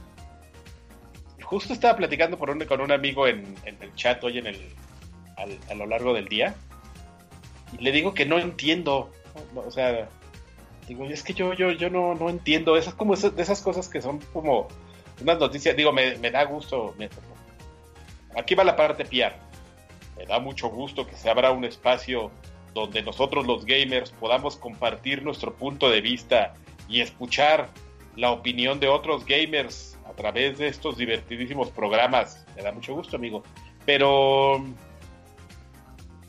Justo estaba platicando por un- con un amigo en, en el chat hoy en el, al- a lo largo del día. Y le digo que no entiendo. no, O sea, digo, es que yo, yo, yo no, no entiendo. Esas como esas, de esas cosas que son como unas noticias. Digo, me, me da gusto. me- aquí va la parte PR. Me da mucho gusto que se abra un espacio donde nosotros los gamers podamos compartir nuestro punto de vista y escuchar la opinión de otros gamers a través de estos divertidísimos programas. Me da mucho gusto, amigo. Pero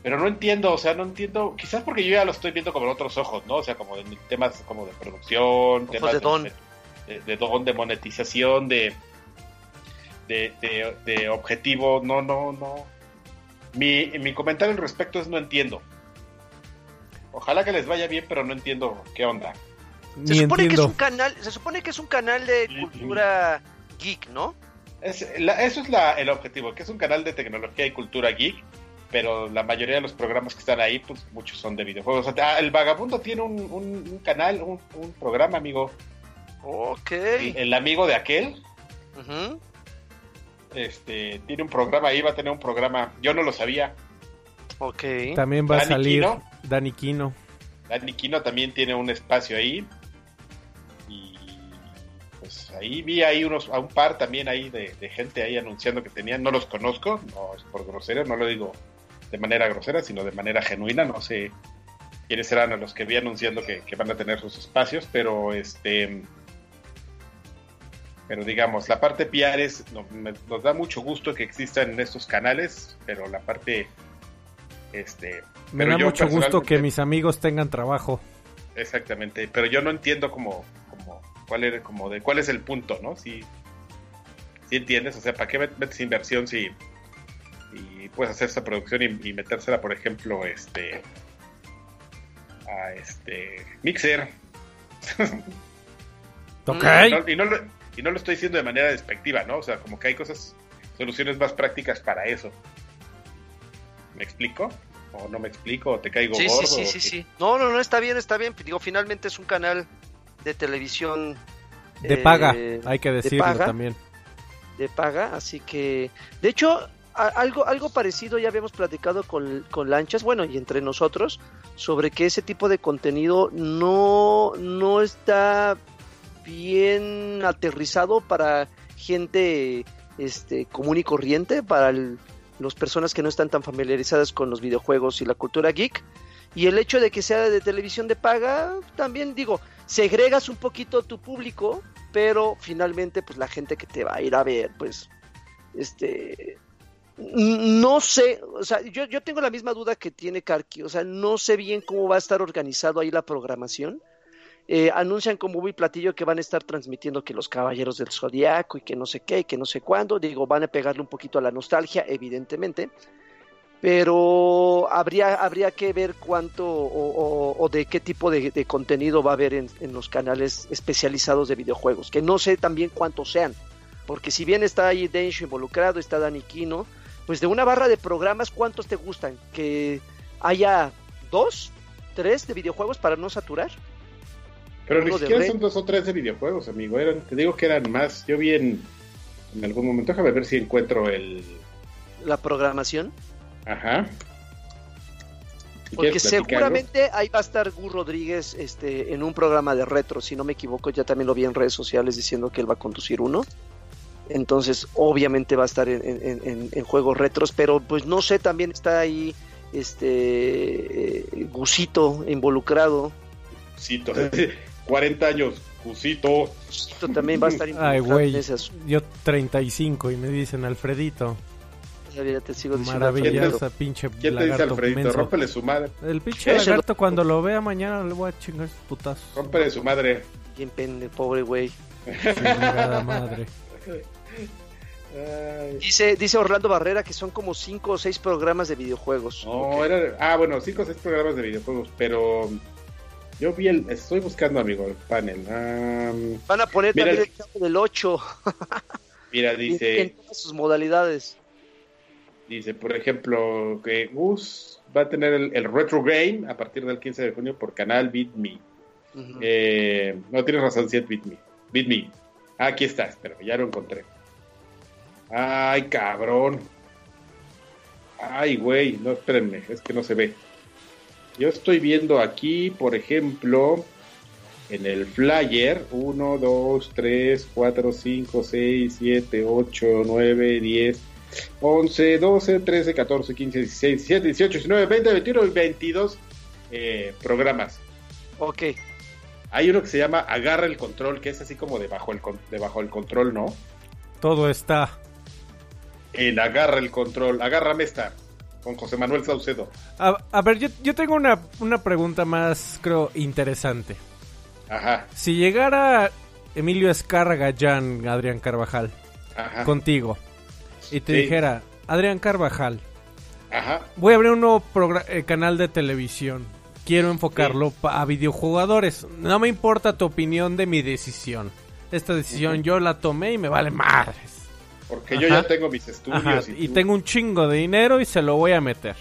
pero no entiendo, o sea, no entiendo, quizás porque yo ya lo estoy viendo como en otros ojos, ¿no? O sea, como de temas como de producción, temas de don. de, de don, de monetización, de de, de, de objetivo, no, no, no. Mi, mi comentario al respecto es no entiendo. Ojalá que les vaya bien, pero no entiendo qué onda. Se supone que es un canal, se supone que es un canal de cultura geek, ¿no? Es, la- eso es la- el objetivo, que es un canal de tecnología y cultura geek, pero la mayoría de los programas que están ahí, pues muchos son de videojuegos. O sea, ah, el vagabundo tiene un, un- un canal, un, un programa, amigo. Ok. El, el amigo de aquel. Este, tiene un programa ahí, va a tener un programa. Yo no lo sabía. Ok. También va a salir Kino. Dani Kino. Dani Kino también tiene un espacio ahí. Y pues ahí vi ahí unos, a un par también ahí de, de gente ahí anunciando que tenían. No los conozco, no es por grosero, no lo digo de manera grosera, sino de manera genuina. No sé quiénes serán los que vi anunciando que, que van a tener sus espacios, pero este pero digamos, la parte PR es, nos da mucho gusto que existan estos canales, pero la parte, este... Me da mucho gusto que mis amigos tengan trabajo. Exactamente, pero yo no entiendo como, como cuál era, como de cuál es el punto, ¿no? Si, si entiendes, o sea, ¿para qué metes inversión si y puedes hacer esta producción y, metérsela, por ejemplo, este a este Mixer? Ok. y, no, y no lo estoy diciendo de manera despectiva, ¿no? O sea, como que hay cosas, soluciones más prácticas para eso. ¿Me explico? ¿O no me explico? ¿O te caigo sí, gordo? Sí, sí, sí, sí. No, no, no, está bien, está bien. Digo, finalmente es un canal de televisión. De paga, eh, hay que decirlo también. De paga, así que... De hecho, algo, algo parecido ya habíamos platicado con, con Lanchas, bueno, y entre nosotros, sobre que ese tipo de contenido no, no está bien aterrizado para gente este, común y corriente, para las personas que no están tan familiarizadas con los videojuegos y la cultura geek. Y el hecho de que sea de televisión de paga, también digo, segregas un poquito tu público, pero finalmente pues la gente que te va a ir a ver, pues, este, no sé, o sea, yo, yo tengo la misma duda que tiene Karki, o sea, no sé bien cómo va a estar organizado ahí la programación eh, anuncian como muy platillo que van a estar transmitiendo que los caballeros del zodiaco y que no sé qué y que no sé cuándo. Digo, van a pegarle un poquito a la nostalgia, evidentemente. Pero habría, habría que ver cuánto o, de qué tipo de, contenido va a haber en, los canales especializados de videojuegos. Que no sé también cuántos sean. Porque si bien está ahí Densho involucrado, está Dani Kino, pues de una barra de programas, ¿cuántos te gustan? ¿Que haya dos, tres de videojuegos para no saturar? Pero ni siquiera son dos o tres de videojuegos, amigo. Eran, te digo que eran más. Yo vi en, en algún momento, déjame ver si encuentro el... La programación. Ajá. Porque seguramente ahí va a estar Gus Rodríguez este, en un programa de retro, si no me equivoco, ya también lo vi en redes sociales diciendo que él va a conducir uno. Entonces, obviamente va a estar en, en, juegos retros, pero pues no sé, también está ahí este eh, Gusito involucrado. Gusito. 40 años, Cusito. Cusito también va a estar Ay, güey. Yo 35 y me dicen Alfredito. Ya te sigo diciendo Maravillosa, pinche ¿Quién te dice Alfredito? Rómpele su madre. El pinche lagarto cuando lo vea mañana le voy a chingar sus putazos. Rómpele su madre. Bien pende, pobre güey. madre. Dice, dice Orlando Barrera que son como 5 o 6 programas de videojuegos. No, era, ah, bueno, 5 o 6 programas de videojuegos, pero yo vi el. Estoy buscando, amigo, el panel. Van a poner también el chavo del 8. mira, dice. En, todas sus modalidades. Dice, por ejemplo, que Gus va a tener el, Retro Game a partir del 15 de junio por canal BitMe. eh, no tienes razón, si es BitMe. BitMe. Ah, aquí está, espera, ya lo encontré. Ay, cabrón. Ay, güey, no, espérenme, es que no se ve. Yo estoy viendo aquí, por ejemplo, en el flyer 1, 2, 3, 4, 5, 6, 7, 8, 9, 10, 11, 12, 13, 14, 15, 16, 17, 18, 19, 20, 21 y 22 eh, programas. Ok. Hay uno que se llama Agarra el Control, que es así como debajo el, debajo el control, ¿no? Todo está. En Agarra el Control. Agárrame esta con José Manuel Saucedo. A, ver, yo, tengo una, pregunta más, creo, interesante. Ajá. Si llegara Emilio Escarga, Jan, Adrián Carvajal, contigo, y te dijera, Adrián Carvajal, Ajá. voy a abrir un nuevo eh, canal de televisión. Quiero enfocarlo a videojugadores. No me importa tu opinión de mi decisión. Esta decisión yo la tomé y me vale madres. Porque yo ya tengo mis estudios. Y, tengo un chingo de dinero y se lo voy a meter.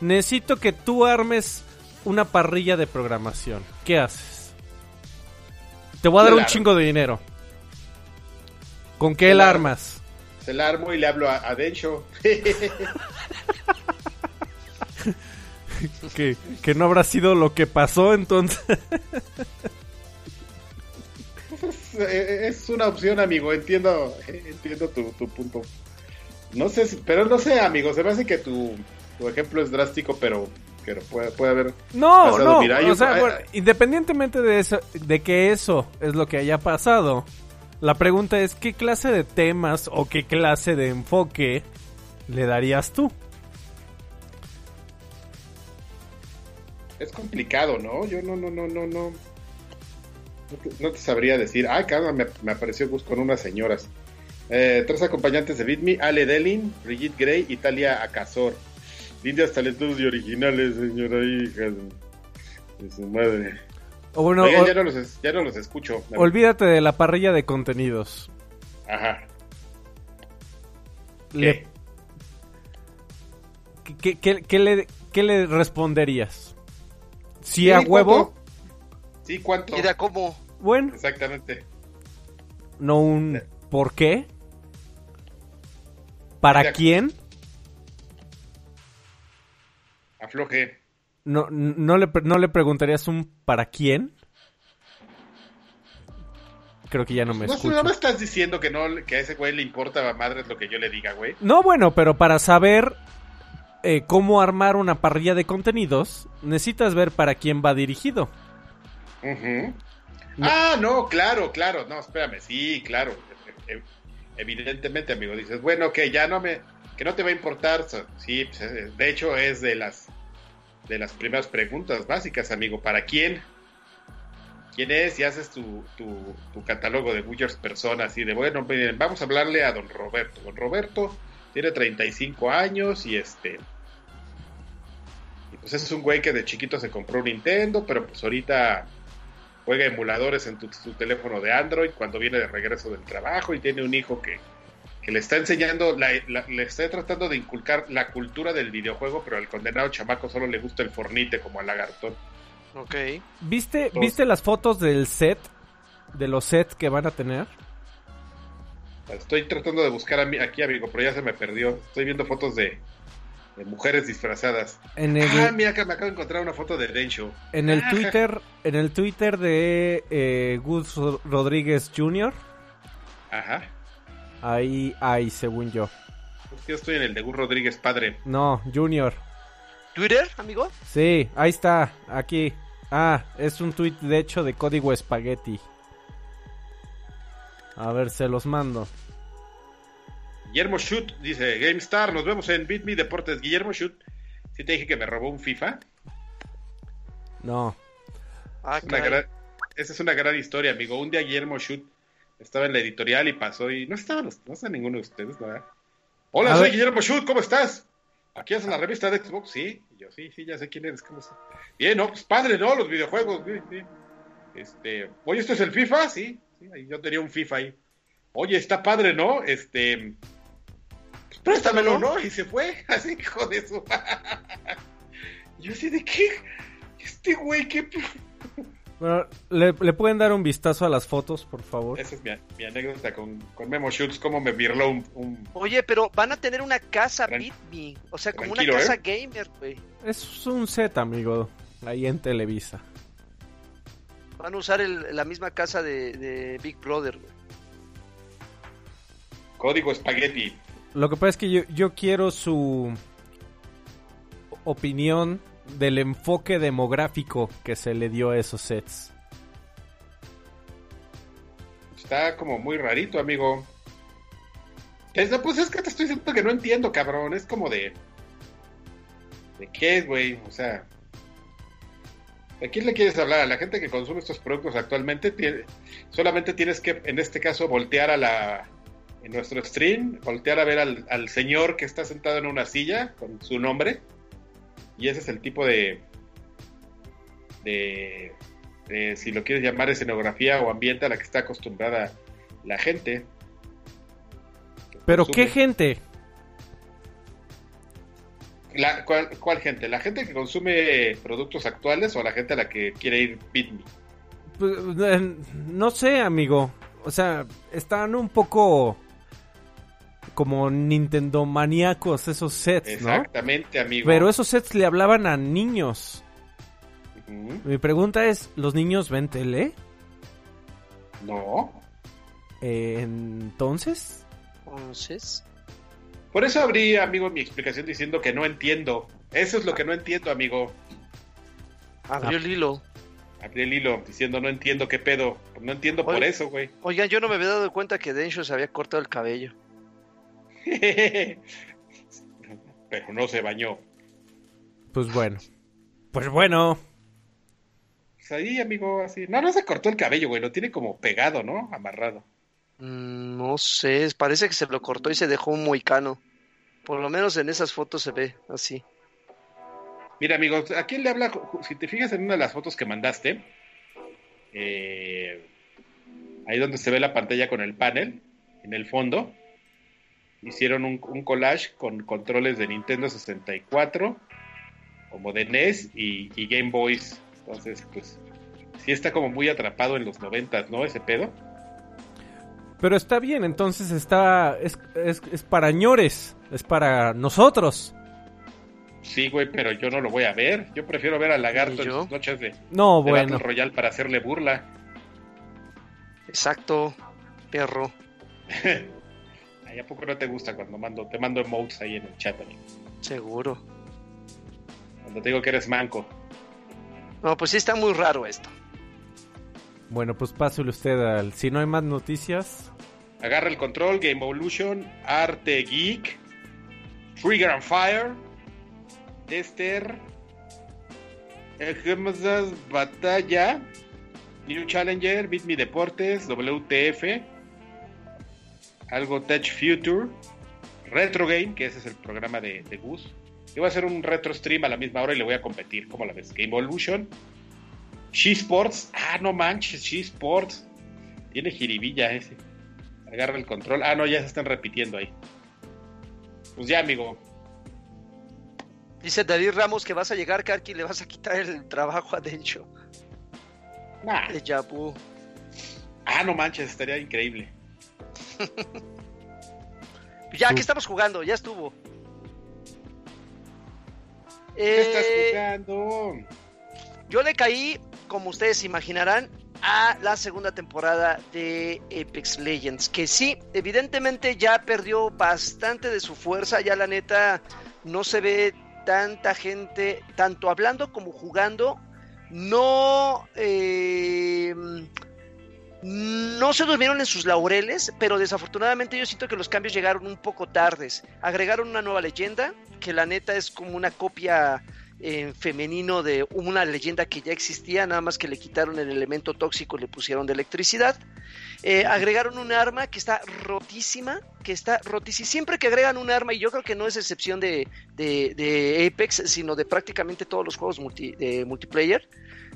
Necesito que tú armes una parrilla de programación. ¿Qué haces? Te voy a dar un chingo de dinero. ¿Con qué la armas? Se la armo y le hablo a, a Dencho. que, que no habrá sido lo que pasó entonces. Eh, es una opción, amigo. Entiendo, entiendo tu, punto. No sé, pero no sé, amigo. Se me hace que tu, tu ejemplo es drástico, pero, pero puede, puede haber... No, pasado. no, Mira, o sea, bueno, independientemente de eso, de que eso es lo que haya pasado, la pregunta es qué clase de temas o qué clase de enfoque le darías tú. Es complicado, ¿no? Yo no, no, no, no, no. No te, no te sabría decir. Ay, caramba, me, me apareció Gus con unas señoras. Eh, tres acompañantes de Bitme, Ale Delin, Brigitte Gray y Talia Acazor. Lindas talentosos y originales, señora hija de, de su madre. O bueno, Oigan, ya, no los, es- ya no los escucho. olvídate de la parrilla de contenidos. Ajá. Le- ¿Qué, qué- qué- qué le, qué le responderías? Si a Sí, huevo, ¿cuánto? Sí, ¿cuánto? Mira cómo. Bueno, Exactamente. no un por qué. ¿Para Mira. quién? Afloje. No, no, le, ¿No le preguntarías un para quién? Creo que ya no me No, escucho. no me estás diciendo que no que a ese güey le importa a madres lo que yo le diga, güey. No, bueno, pero para saber eh, cómo armar una parrilla de contenidos, necesitas ver para quién va dirigido. Ujú. Ah, no, claro, claro. No, espérame, sí, claro. E- e- Evidentemente, amigo, dices, bueno, que ya no me, que no te va a importar. Sí, pues, eh, de hecho es de las, de las primeras preguntas básicas, amigo. ¿Para quién? ¿Quién es? Y haces tu, tu, tu catálogo de Buyers personas y de, bueno, miren, vamos a hablarle a don Roberto. Don Roberto tiene 35 años y este... Y pues ese es un güey que de chiquito se compró un Nintendo, pero pues ahorita juega emuladores en tu, su teléfono de Android cuando viene de regreso del trabajo y tiene un hijo que, que le está enseñando, la- la- le está tratando de inculcar la cultura del videojuego, pero al condenado chamaco solo le gusta el fornite como al lagartón. Ok. ¿Viste. ¿Viste las fotos del set? De los sets que van a tener. Estoy tratando de buscar a mí, aquí, amigo, pero ya se me perdió. Estoy viendo fotos de, de mujeres disfrazadas. En el, Ah, mira que me acabo de encontrar una foto de Densho. en el Twitter, en el Twitter de eh, Gus Ro- Rodríguez Jr. Ajá. Ahí hay, según yo. Es que yo estoy en el de Gus Rodríguez padre. No, Junior. ¿Twitter, amigo? Sí, ahí está, aquí. Ah, es un tweet de hecho de código espagueti. A ver, se los mando. Guillermo Shoot dice, GameStar, nos vemos en Beat Me Deportes. Guillermo Shoot, sí te dije que me robó un FIFA. No. Ah, Es una caray. gran- esa es una gran historia, amigo. Un día Guillermo Shoot estaba en la editorial y pasó y no estaban, los- no está ninguno de ustedes, ¿verdad? Hola, A soy ver. Guillermo Shoot, ¿cómo estás? Aquí es en la revista de Xbox, sí. Y yo, sí, sí, ya sé quién eres. ¿cómo estás? Bien, no, pues padre, ¿no? Los videojuegos, sí, sí. Este, oye, ¿esto es el FIFA? Sí, sí, ahí yo tenía un FIFA ahí. Oye, está padre, ¿no? Este, préstamelo, ¿no? Y se fue, así, hijo de su. yo así, ¿de qué? Este güey, ¿qué? Bueno, ¿le, le pueden dar un vistazo a las fotos, por favor? Esa es mi, mi anécdota con, con Memo Shoots, cómo me virló un, un- Oye, pero van a tener una casa Tran- BitMe. O sea, como Tranquilo, una casa ¿eh? gamer, güey. Es un set, amigo. Ahí en Televisa. Van a usar el- la misma casa de, de Big Brother, güey. código espagueti. Lo que pasa es que yo, yo quiero su opinión del enfoque demográfico que se le dio a esos sets. Está como muy rarito, amigo. Es- pues es que te estoy diciendo que no entiendo, cabrón. Es como de. ¿De qué es, güey? O sea. ¿A quién le quieres hablar? ¿A la gente que consume estos productos actualmente? Tiene- solamente tienes que, en este caso, voltear a la. En nuestro stream, voltear a ver al, al señor que está sentado en una silla con su nombre. Y ese es el tipo de. de. de, si lo quieres llamar escenografía o ambiente a la que está acostumbrada la gente. Pero Consume. qué gente. La, ¿cuál, cuál gente? ¿La gente que consume productos actuales o la gente a la que quiere ir Beat Me? Pues, eh, No sé, amigo. O sea, están un poco como Nintendo maníacos esos sets, ¿no? Exactamente, amigo. Pero esos sets le hablaban a niños. Mi pregunta es, ¿los niños ven tele? No. Eh, entonces, Entonces, Por eso abrí, amigo, mi explicación diciendo que no entiendo. Eso es lo que no entiendo, amigo. Abrió el hilo. Abrí el hilo diciendo no entiendo qué pedo. No entiendo por eso, güey. Oigan, yo no me había dado cuenta que Densho se había cortado el cabello. Pero no se bañó. Pues bueno. Pues bueno. Pues ahí, amigo, así. No, no se cortó el cabello, güey. Lo tiene como pegado, ¿no? Amarrado. Mm, no sé, parece que se lo cortó y se dejó un moicano. Por lo menos en esas fotos se ve así. Mira, amigo, ¿a quién le habla? Si te fijas en una de las fotos que mandaste, eh, ahí donde se ve la pantalla con el panel, en el fondo, hicieron un, un collage con controles de Nintendo 64, como de NES y, y Game Boys. Entonces, pues, sí está como muy atrapado en los noventas, ¿no? Ese pedo. Pero está bien, entonces está. Es, es, es para ñores. Es para nosotros. Sí, güey, pero yo no lo voy a ver. Yo prefiero ver a Lagarto ¿Y en sus noches de, No, de bueno. Battle Royale para hacerle burla. Exacto, perro. Ay, ¿A poco no te gusta cuando mando, te mando emotes ahí en el chat, amigo? Seguro. Cuando te digo que eres manco. No, pues sí está muy raro esto. Bueno, pues pásale usted al. Si no hay más noticias. Agarra el control, Game Evolution, Arte Geek, Trigger and Fire, Tester, Batalla, New Challenger, Beat Me Deportes, WTF, algo Touch Future, Retro Game, que ese es el programa de, de Gus. Yo voy a hacer un retro stream a la misma hora y le voy a competir. ¿Cómo la ves? Game Evolution, She Sports, ah, no manches, She Sports, tiene jiribilla ese. Agarra el control. Ah, no, ya se están repitiendo ahí. Pues ya, amigo. Dice David Ramos que vas a llegar, Karki, y le vas a quitar el trabajo a Densho. Nah. De Yabu. Ah, no manches, estaría increíble. Ya, aquí estamos jugando, ya estuvo. ¿Qué estás Eh, jugando? Yo le caí, como ustedes imaginarán, a la segunda temporada de Apex Legends, que sí, evidentemente ya perdió bastante de su fuerza, ya la neta no se ve tanta gente, tanto hablando como jugando, no... eh, no se durmieron en sus laureles, pero desafortunadamente yo siento que los cambios llegaron un poco tardes. Agregaron una nueva leyenda, que la neta es como una copia en femenino de una leyenda que ya existía, nada más que le quitaron el elemento tóxico y le pusieron de electricidad. Eh, agregaron un arma que está rotísima, que está rotísima. Siempre que agregan un arma, y yo creo que no es excepción de, de- de Apex, sino de prácticamente todos los juegos multi- de multiplayer,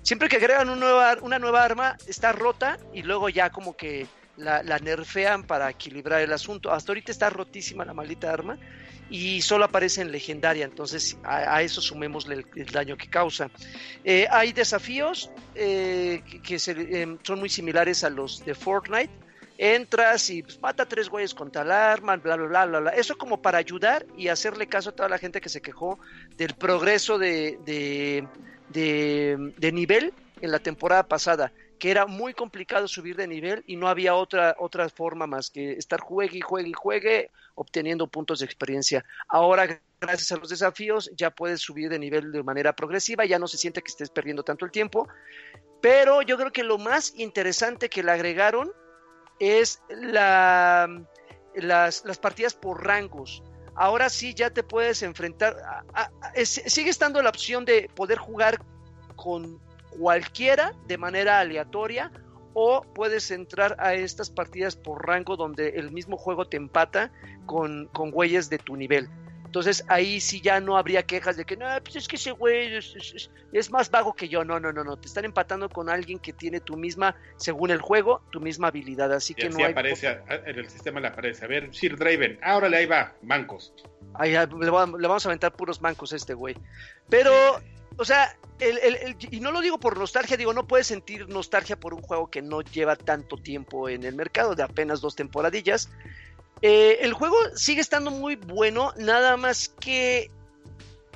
siempre que agregan una nueva arma, está rota y luego ya como que la, nerfean para equilibrar el asunto. Hasta ahorita está rotísima la maldita arma y solo aparece en legendaria, entonces a, eso sumémosle el, daño que causa. Eh, hay desafíos eh, que, em, son muy similares a los de Fortnite. Entras y pues, mata a tres güeyes con tal arma, bla, bla, bla, bla, bla. Eso como para ayudar y hacerle caso a toda la gente que se quejó del progreso de, de- de nivel en la temporada pasada, que era muy complicado subir de nivel y no había otra, otra forma más que estar juegue y juegue y juegue obteniendo puntos de experiencia. Ahora, gracias a los desafíos, ya puedes subir de nivel de manera progresiva, ya no se siente que estés perdiendo tanto el tiempo. Pero yo creo que lo más interesante que le agregaron es la, las, las partidas por rangos. Ahora sí ya te puedes enfrentar. a- sigue estando la opción de poder jugar con cualquiera de manera aleatoria o puedes entrar a estas partidas por rango donde el mismo juego te empata con, con güeyes de tu nivel. Entonces ahí sí ya no habría quejas de que no, pues es que ese güey es, es- es- es más vago que yo. No, no, no, no. Te están empatando con alguien que tiene tu misma, según el juego, tu misma habilidad. Así Y que así no hay. aparece, en el sistema le aparece. A ver, Sir Draven, ahora le ahí va, mancos. Ay, le, le vamos a aventar puros mancos a este güey. Pero, o sea, el- el- el- y no lo digo por nostalgia, digo, no puedes sentir nostalgia por un juego que no lleva tanto tiempo en el mercado, de apenas dos temporadillas. Eh, el juego sigue estando muy bueno, nada más que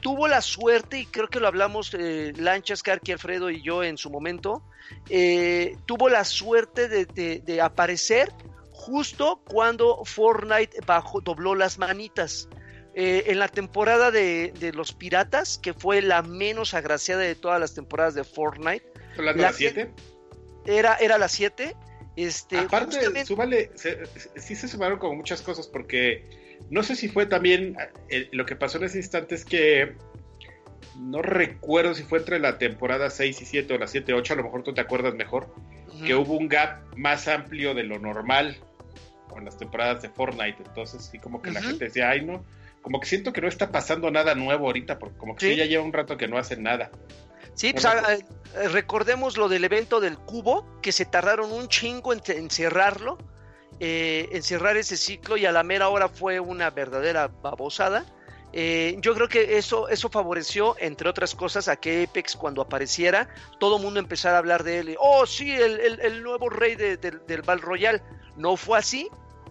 tuvo la suerte, y creo que lo hablamos eh, Lanchas, Karki, Alfredo y yo en su momento, eh, tuvo la suerte de, de- de aparecer justo cuando Fortnite bajó, dobló las manitas. Eh, en la temporada de, los piratas, que fue la menos agraciada de todas las temporadas de Fortnite. ¿La, la 7? Era, era la 7. Este, Aparte, sí se sumaron como muchas cosas porque no sé si fue también eh, lo que pasó en ese instante es que no recuerdo si fue entre la temporada 6 y 7 o la 7 8, a lo mejor tú te acuerdas mejor, que hubo un gap más amplio de lo normal con las temporadas de Fortnite, entonces sí como que la gente decía, ay no, como que siento que no está pasando nada nuevo ahorita, porque como que ya lleva un rato que no hacen nada. Sí, pues eh, recordemos lo del evento del cubo, que se tardaron un chingo en, cerrarlo, eh, en cerrar ese ciclo y a la mera hora fue una verdadera babosada. Eh, yo creo que eso, eso favoreció, entre otras cosas, a que Apex cuando apareciera, todo el mundo empezara a hablar de él. oh, sí, el, nuevo rey del Val Royal. No fue así.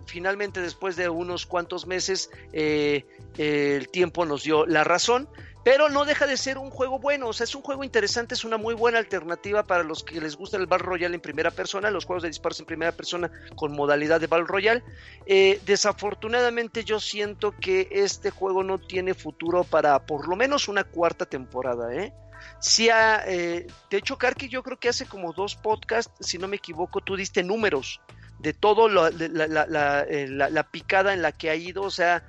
Finalmente, después de unos cuantos meses, el tiempo nos dio la razón. Pero no deja de ser un juego bueno, o sea, es un juego interesante, es una muy buena alternativa para los que les gusta el Battle Royale en primera persona, los juegos de disparos en primera persona con modalidad de Battle Royale. Eh, desafortunadamente yo siento que este juego no tiene futuro para por lo menos una cuarta temporada, ¿eh? Sí, eh, de hecho, Karki, yo creo que hace como dos podcasts, si no me equivoco, tú diste números de todo eh, la, picada en la que ha ido, o sea,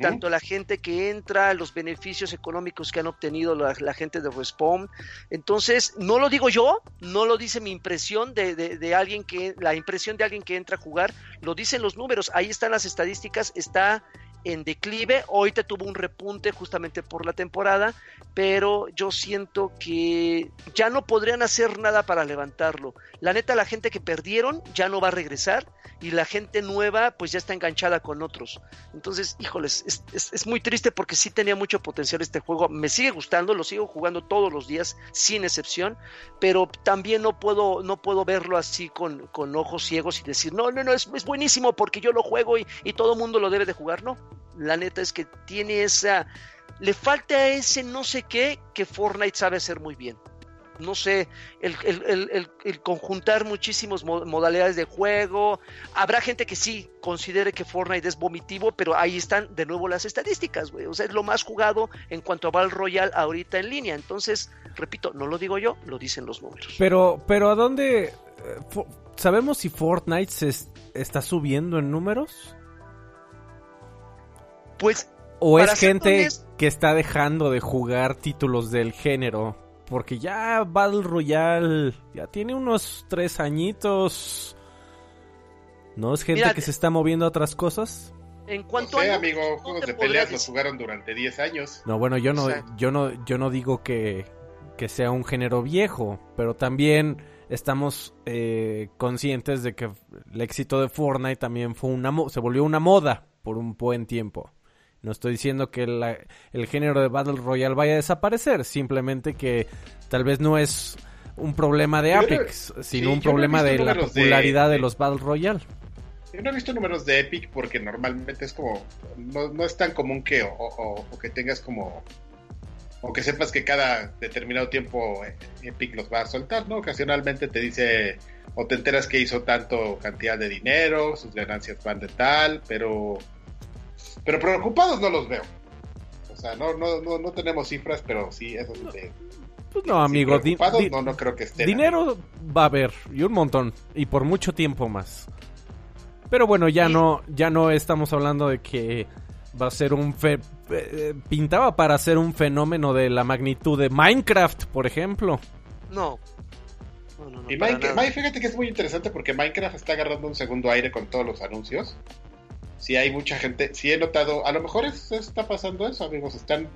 tanto la gente que entra, los beneficios económicos que han obtenido la, gente de Respawn. Entonces, no lo digo yo, no lo dice mi impresión de, de, alguien que, la impresión de alguien que entra a jugar, lo dicen los números, ahí están las estadísticas, está en declive. Hoy te tuvo un repunte justamente por la temporada, pero yo siento que ya no podrían hacer nada para levantarlo. La neta, la gente que perdieron ya no va a regresar y la gente nueva pues ya está enganchada con otros. Entonces, híjoles, es, muy triste porque sí tenía mucho potencial este juego. Me sigue gustando, lo sigo jugando todos los días sin excepción, pero también no puedo, no puedo verlo así con, con ojos ciegos y decir, no, no, no, es, es buenísimo porque yo lo juego y, y todo el mundo lo debe de jugar. No, la neta es que tiene esa... Le falta ese no sé qué que Fortnite sabe hacer muy bien. No sé, el, conjuntar muchísimas modalidades de juego. Habrá gente que sí considere que Fortnite es vomitivo, pero ahí están de nuevo las estadísticas, güey. O sea, es lo más jugado en cuanto a Battle Royale ahorita en línea. Entonces, repito, no lo digo yo, lo dicen los números. Pero, pero ¿a dónde? Eh, ¿Sabemos si Fortnite se está subiendo en números? Pues. O es gente que está dejando de jugar títulos del género. Porque ya Battle Royale ya tiene unos tres añitos. ¿No es gente que se está moviendo a otras cosas? En cuanto no amigo, juegos de peleas los jugaron durante 10 años. No, bueno, yo no, yo no, yo no digo que, que sea un género viejo, pero también estamos eh, conscientes de que el éxito de Fortnite también fue una se volvió una moda por un buen tiempo. No estoy diciendo que el género de Battle Royale vaya a desaparecer, simplemente que tal vez no es un problema de Apex, sino un problema de la popularidad de, los Battle Royale. Yo no he visto números de Epic porque normalmente es como, no, es tan común que o, que tengas como, o que sepas que cada determinado tiempo Epic los va a soltar, ¿no? Ocasionalmente te dice, o te enteras que hizo tanto cantidad de dinero, sus ganancias van de tal, pero pero preocupados no los veo. O sea, no, no, no, no tenemos cifras, pero sí, eso sí. Pues no, amigo. preocupados no, no creo que esté. Dinero va a haber, y un montón, y por mucho tiempo más. Pero bueno, ya no, ya no estamos hablando de que va a ser un fe eh, pintaba para ser un fenómeno de la magnitud de Minecraft, por ejemplo. No. no, no, y Minecraft, fíjate que es muy interesante porque Minecraft está agarrando un segundo aire con todos los anuncios si hay mucha gente, si he notado, a lo mejor está pasando eso, amigos, están,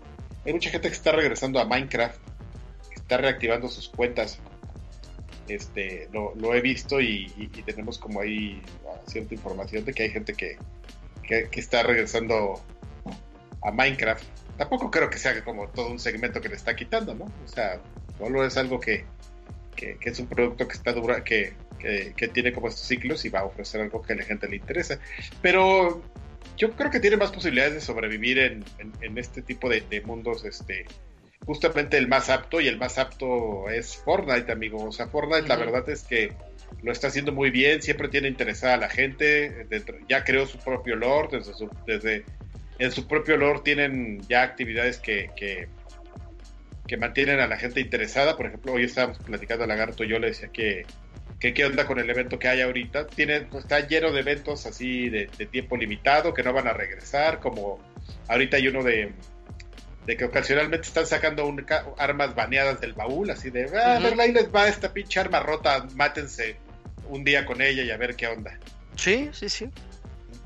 hay mucha gente que está regresando a Minecraft, que está reactivando sus cuentas. Este, lo, he visto y, tenemos como ahí cierta información de que hay gente que, que, está regresando a Minecraft. Tampoco creo que sea como todo un segmento que le está quitando, ¿no? O sea, solo es algo que, que, es un producto que está dura, que, que, tiene como estos ciclos y va a ofrecer algo que a la gente le interesa. Pero yo creo que tiene más posibilidades de sobrevivir en, en, este tipo de, mundos, este, justamente el más apto y el más apto es Fortnite, amigo. O sea, Fortnite la verdad es que lo está haciendo muy bien, siempre tiene interesada a la gente, ya creó su propio lore, desde, desde en su propio lore tienen ya actividades que, que, mantienen a la gente interesada, por ejemplo, hoy estábamos platicando a Lagarto, yo le decía que, que qué onda con el evento que hay ahorita, tiene, está lleno de eventos así de, tiempo limitado, que no van a regresar, como ahorita hay uno de, de que ocasionalmente están sacando armas baneadas del baúl, así de, ah, a ver, ahí les va esta pinche arma rota, mátense un día con ella y a ver qué onda. Sí, sí, sí.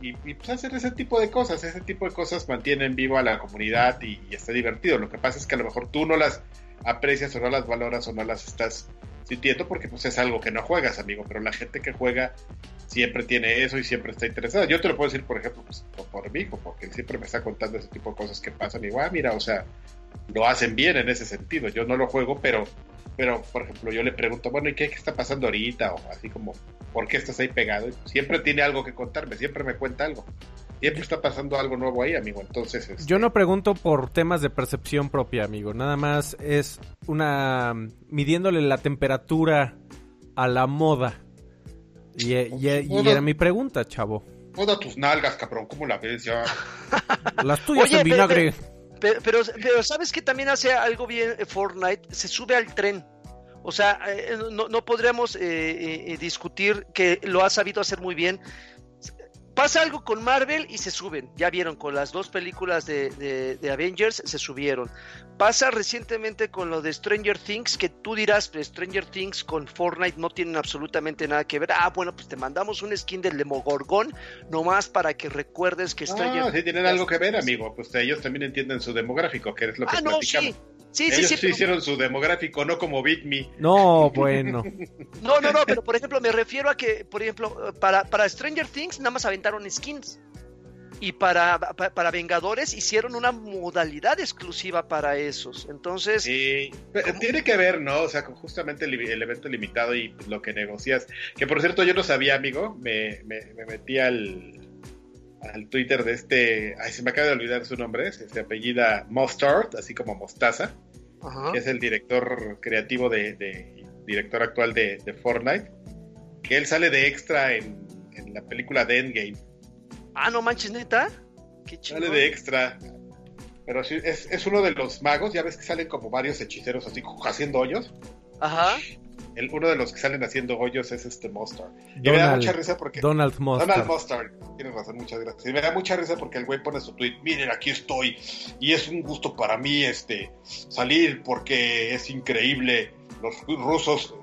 Y, pues hacer ese tipo de cosas, ese tipo de cosas mantienen vivo a la comunidad y, está divertido. Lo que pasa es que a lo mejor tú no las aprecias o no las valoras o no las estás sintiendo porque pues es algo que no juegas, amigo, pero la gente que juega siempre tiene eso y siempre está interesada. Yo te lo puedo decir, por ejemplo, pues, por mi hijo, porque él siempre me está contando ese tipo de cosas que pasan. Y igual, ah, mira, o sea, lo hacen bien en ese sentido. Yo no lo juego, pero pero por ejemplo yo le pregunto, bueno, ¿y qué, está pasando ahorita? O así como, ¿por qué estás ahí pegado? siempre tiene algo que contarme, siempre me cuenta algo. Siempre está pasando algo nuevo ahí, amigo. Entonces, este yo no pregunto por temas de percepción propia, amigo. Nada más es una midiéndole la temperatura a la moda. Y, era mi pregunta, chavo. Moda tus nalgas, cabrón, ¿cómo la ves ya? Las tuyas en vinagre. Pero, pero, ¿sabes que también hace algo bien eh, Fortnite? Se sube al tren. O sea, eh, no, no, podríamos eh, discutir que lo ha sabido hacer muy bien Pasa algo con Marvel y se suben. Ya vieron, con las dos películas de, Avengers se subieron. Pasa recientemente con lo de Stranger Things, que tú dirás, pues, Stranger Things con Fortnite no tienen absolutamente nada que ver. Ah, bueno, pues te mandamos un skin del Demogorgon, nomás para que recuerdes que Stranger Ah, sí, tienen algo que ver, amigo. Pues ellos también entienden su demográfico, que es lo que ah, no, Sí. Sí, Ellos sí, sí, hicieron su demográfico, no como BitMe. No, bueno. no, no, no, pero por ejemplo, me refiero a que, por ejemplo, para, para Stranger Things nada más aventaron skins. Y para, para, Vengadores hicieron una modalidad exclusiva para esos. Entonces. Sí, tiene que ver, ¿no? O sea, justamente el, evento limitado y lo que negocias. Que por cierto, yo no sabía, amigo. Me, me, me metí al, al Twitter de este, ay, se me acaba de olvidar su nombre, se apellida Mustard, así como Mostaza, que es el director creativo de, director actual de, Fortnite, que él sale de extra en, la película de Endgame. Ah, no manches, neta. Qué Sale de extra. Pero sí, es, es uno de los magos, ya ves que salen como varios hechiceros así haciendo hoyos. Ajá uno de los que salen haciendo hoyos es este Mustard. Y me da mucha risa porque. Donald Mustard. Donald Mustard. Tienes razón, muchas gracias. Y me da mucha risa porque el güey pone su tweet: Miren, aquí estoy. Y es un gusto para mí este salir porque es increíble. Los rusos.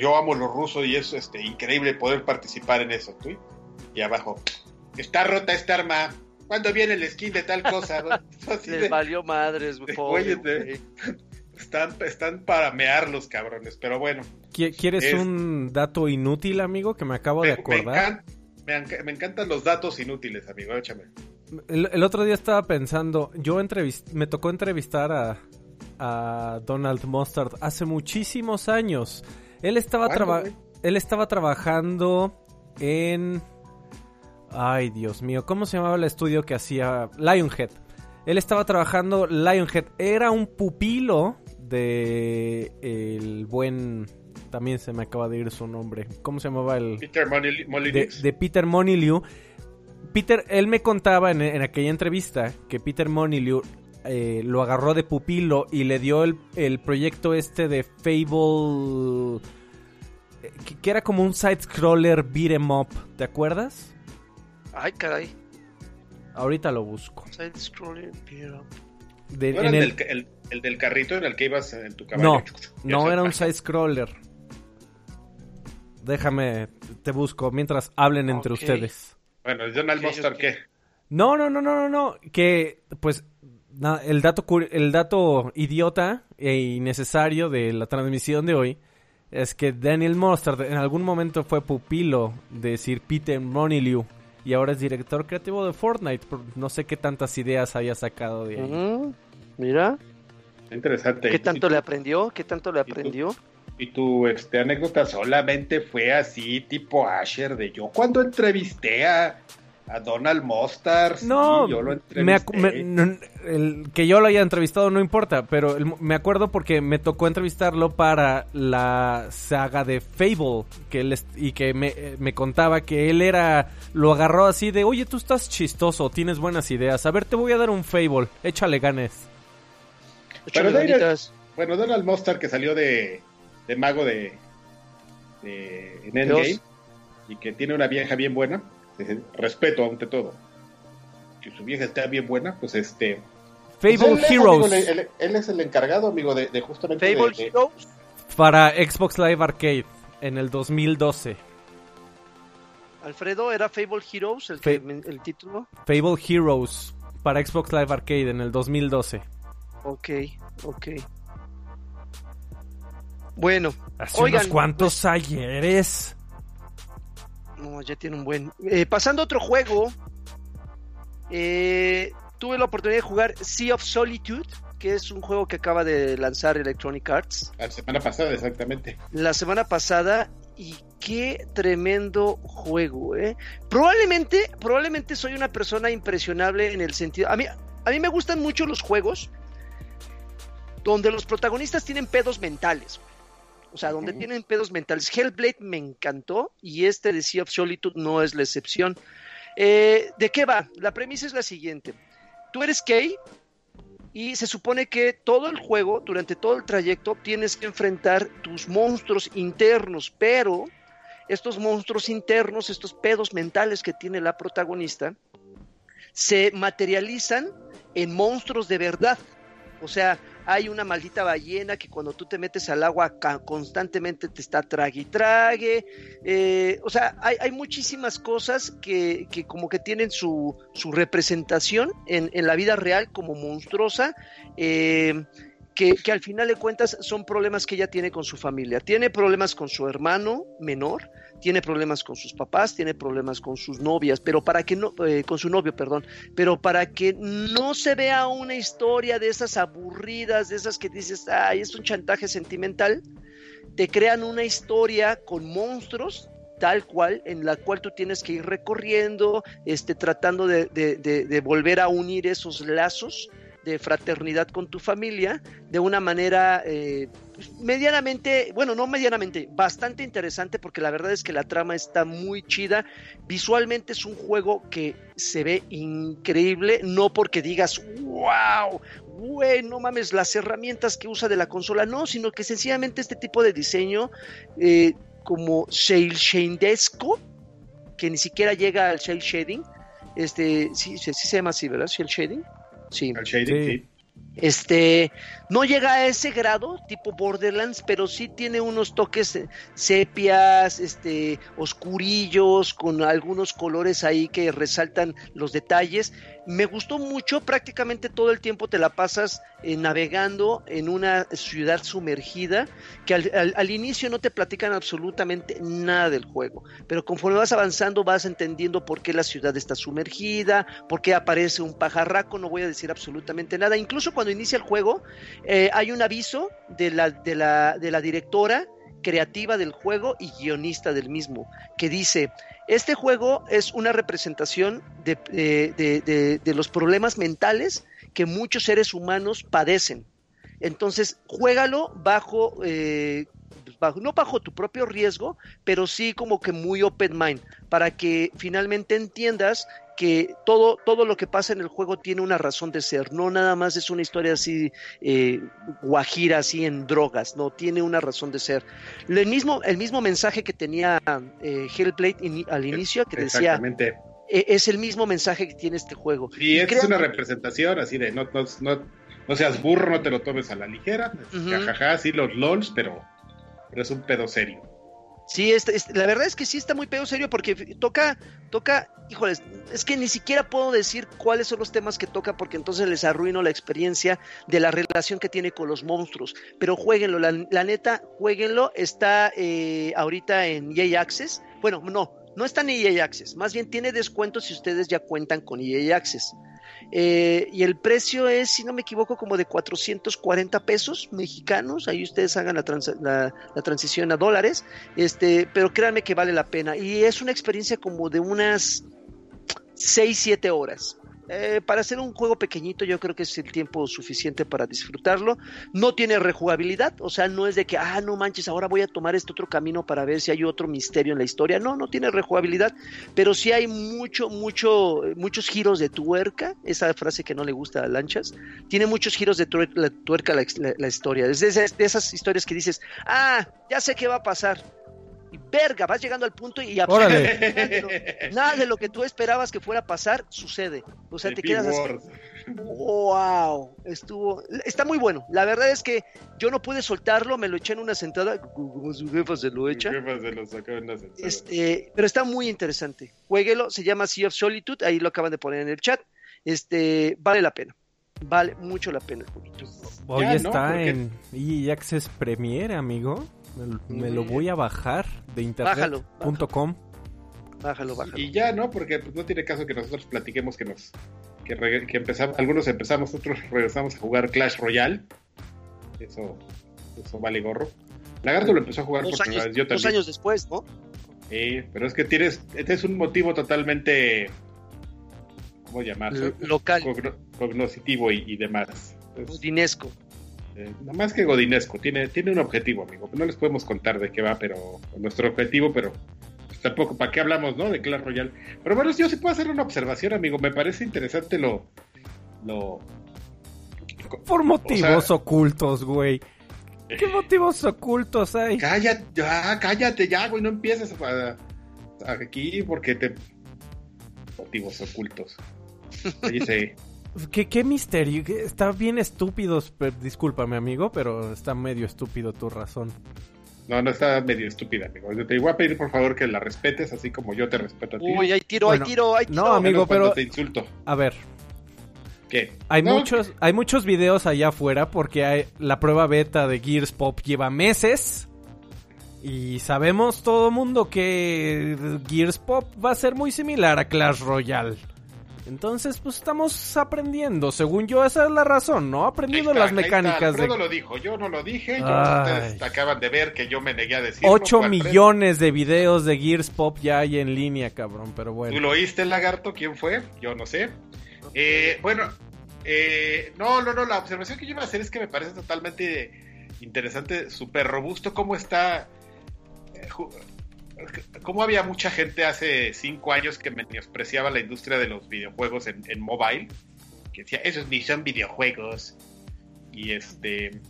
Yo amo los rusos y es este increíble poder participar en eso. Tweet. Y abajo: Está rota esta arma. ¿Cuándo viene el skin de tal cosa? Les valió madres, pobre, están, están para mear los cabrones, pero bueno. ¿Quieres un dato inútil, amigo, que me acabo de acordar? Me, me, encantan los datos inútiles, amigo, échame. El, otro día estaba pensando, yo me tocó entrevistar a, a Donald Mustard hace muchísimos años. Él estaba, él estaba trabajando en... Ay, Dios mío, ¿cómo se llamaba el estudio que hacía Lionhead? Él estaba trabajando Lionhead. Era un pupilo de el buen también se me acaba de ir su nombre. ¿Cómo se llamaba el? Peter de, Peter Moniliu. Peter, él me contaba en, aquella entrevista que Peter Moniliu eh, lo agarró de pupilo y le dio el, el proyecto este de Fable. Eh, que, era como un side-scroller beat em up. ¿Te acuerdas? Ay, caray. Ahorita lo busco. Side-scroller beat em up. El el del carrito en el que ibas en tu caballo. No, no era un side scroller. Déjame, te busco mientras hablen entre ustedes. Bueno, ¿el Donald Monster qué? No, no, no, no, no, no. Que, pues, el dato, el dato idiota e innecesario de la transmisión de hoy es que Daniel Mustard en algún momento fue pupilo de Sir Peter Moniliu y ahora es director creativo de Fortnite. No sé qué tantas ideas haya sacado de ahí. Mira. Interesante. ¿Qué tanto le aprendió? ¿Qué tanto le aprendió? Y tu, este, anécdota solamente fue así, tipo Asher, de yo cuando entrevisté a, A Donald Mostar. sí, No, yo lo me entrevisté. me- el- que yo lo haya entrevistado no importa, pero el- me acuerdo porque me tocó entrevistarlo para la saga de Fable que él y que me, eh, me contaba que él era, lo agarró así de, oye, tú estás chistoso, tienes buenas ideas, a ver, te voy a dar un Fable, échale ganes. Bueno, Donald Mostar que salió de, de mago de, de en Endgame Dios. y que tiene una vieja bien buena, respeto ante todo. Que su vieja está bien buena, pues este. Fable pues él es, Heroes amigo, él, él es el encargado, amigo, de, de justamente. Fable de- Heroes. para Xbox Live Arcade en el 2012. Alfredo, ¿era Fable Heroes el, que- Fa- el título? Fable Heroes para Xbox Live Arcade en el 2012. Ok, ok. Bueno, Hace Oigan, unos cuantos ayeres. no, ya tiene un buen. Eh, pasando a otro juego, eh, tuve la oportunidad de jugar Sea of Solitude, que es un juego que acaba de lanzar Electronic Arts La semana pasada, exactamente. la semana pasada y qué tremendo juego, ¿eh? Probablemente, probablemente soy una persona impresionable en el sentido, a mí, a mí me gustan mucho los juegos donde los protagonistas tienen pedos mentales, o sea, donde tienen pedos mentales. Hellblade me encantó y este de Sea of Solitude no es la excepción. Eh, ¿De qué va? La premisa es la siguiente. Tú eres Kay y se supone que todo el juego, durante todo el trayecto, tienes que enfrentar tus monstruos internos, pero estos monstruos internos, estos pedos mentales que tiene la protagonista, se materializan en monstruos de verdad. O sea, hay una maldita ballena que cuando tú te metes al agua constantemente te está trague y trague. Eh, o sea, hay, hay muchísimas cosas que, que como que tienen su, su representación en, en la vida real como monstruosa. eh, que, al final de cuentas son problemas que ella tiene con su familia. Tiene problemas con su hermano menor, tiene problemas con sus papás, tiene problemas con sus novias, pero para que no, eh, con su novio, perdón, pero para que no se vea una historia de esas aburridas, de esas que dices, ay, es un chantaje sentimental, te crean una historia con monstruos tal cual, en la cual tú tienes que ir recorriendo, este, tratando de- de volver a unir esos lazos de fraternidad con tu familia de una manera eh, pues, medianamente, bueno, no medianamente, bastante interesante porque la verdad es que la trama está muy chida. Visualmente es un juego que se ve increíble, no porque digas, wow, güey, no mames, las herramientas que usa de la consola, no, sino que sencillamente este tipo de diseño eh, como shale shadesco, que ni siquiera llega al shell shading, este, sí, sí, se llama así, ¿verdad? Shell shading. Sí. Al shading, Sí. sí. Este, no llega a ese grado, tipo Borderlands, pero sí tiene unos toques eh, sepias, este, oscurillos, con algunos colores ahí que resaltan los detalles. Me gustó mucho, prácticamente todo el tiempo te la pasas eh, navegando en una ciudad sumergida, que al, al- al inicio no te platican absolutamente nada del juego, pero conforme vas avanzando vas entendiendo por qué la ciudad está sumergida, por qué aparece un pajarraco, no voy a decir absolutamente nada. Incluso cuando inicia el juego, eh, hay un aviso de la, de, la, de la directora creativa del juego y guionista del mismo, que dice, este juego es una representación de, de- de- de los problemas mentales que muchos seres humanos padecen. Entonces, juégalo bajo, eh, bajo, no bajo tu propio riesgo, pero sí como que muy open mind, para que finalmente entiendas que todo, todo lo que pasa en el juego tiene una razón de ser, no nada más es una historia así eh, guajira, así en drogas, no, tiene una razón de ser. El mismo, el mismo mensaje que tenía eh, Hellblade al inicio, que decía, Exactamente. eh, es el mismo mensaje que tiene este juego. Sí, Y esta es una representación así de no, no, no, no seas burro, no te lo tomes a la ligera. Jajaja, sí, los LOLs, pero, pero es un pedo serio. Sí, este- la verdad es que sí está muy pedo serio porque toca, toca, híjoles, es que ni siquiera puedo decir cuáles son los temas que toca porque entonces les arruino la experiencia de la relación que tiene con los monstruos. Pero jueguenlo, la, neta, jueguenlo, está eh, ahorita en EA Access. Bueno, no, no está en EA Access, más bien tiene descuento si ustedes ya cuentan con EA Access. Eh, y el precio es, si no me equivoco, como de 440 pesos mexicanos. Ahí ustedes hagan la, la- transición a dólares. Este, pero créanme que vale la pena. Y es una experiencia como de unas 6-7 horas. Eh, para hacer un juego pequeñito yo creo que es el tiempo suficiente para disfrutarlo. No tiene rejugabilidad, o sea, no es de que, ah, no manches, ahora voy a tomar este otro camino para ver si hay otro misterio en la historia. No, no tiene rejugabilidad, pero sí hay mucho, mucho, muchos giros de tuerca, esa frase que no le gusta a Lanchas. Tiene muchos giros de tuerca la, historia. Es de esas historias que dices, ah, ya sé qué va a pasar y verga, vas llegando al punto y nada de, lo, nada de, lo, que tú esperabas que fuera a pasar sucede. O sea, te quedas así. Wow, estuvo, está muy bueno. La verdad es que yo no pude soltarlo, me lo eché en una sentada, como su jefa se lo echa. Se lo sacó en una sentada. Este, pero está muy interesante. Jueguelo, se llama Sea of Solitude, ahí lo acaban de poner en el chat. Este, vale la pena. Vale mucho la pena el poquito. Hoy está en EA Access Premiere, amigo. Me, lo voy a bajar de internet.com. Bájalo, bájalo. Y ya, ¿no? Porque pues, no tiene caso que nosotros platiquemos que nos que, empezamos, algunos empezamos, otros regresamos a jugar Clash Royale. Eso, eso vale gorro. Lagarto lo empezó a jugar dos años, yo también. Dos años después, ¿no? Sí, pero es que tienes, este es un motivo totalmente, ¿cómo llamarlo? local. cognoscitivo y, demás. Dinesco. Eh, nada más que Godinesco, tiene, tiene un objetivo, amigo. No les podemos contar de qué va, pero nuestro objetivo, pero pues, tampoco, ¿para qué hablamos, no? De Clash Royale. Pero bueno, yo sí puedo hacer una observación, amigo. Me parece interesante lo. lo Por motivos ocultos, güey. ¿Qué motivos ocultos hay? Cállate, ya, cállate ya, güey. No empieces aquí porque te. Motivos ocultos. Dice. ¿Qué, qué misterio? Está bien estúpido. Discúlpame, amigo, pero está medio estúpido tu razón. No, no está medio estúpida, amigo. te voy a pedir por favor que la respetes, así como yo te respeto a ti. Uy, hay tiro, hay tiro, hay tiro. No, amigo, pero. te insulto. A ver. ¿Qué? Hay muchos, hay muchos videos allá afuera porque hay, la prueba beta de Gears Pop lleva meses. Y sabemos todo mundo que Gears Pop va a ser muy similar a Clash Royale. Entonces, pues estamos aprendiendo. Según yo, esa es la razón, ¿no? Aprendiendo las mecánicas de. lo dijo, yo no lo dije. Yo, ustedes acaban de ver que yo me negué a decir. 8 millones de videos de Gears Pop ya hay en línea, cabrón, pero bueno. ¿Tú lo oíste, lagarto? ¿Quién fue? Yo no sé. Eh, bueno, eh, no, no, no. La observación que yo iba a hacer es que me parece totalmente interesante, súper robusto cómo está. Como había mucha gente hace cinco años que menospreciaba la industria de los videojuegos en, mobile, que decía, esos ni son videojuegos. Y este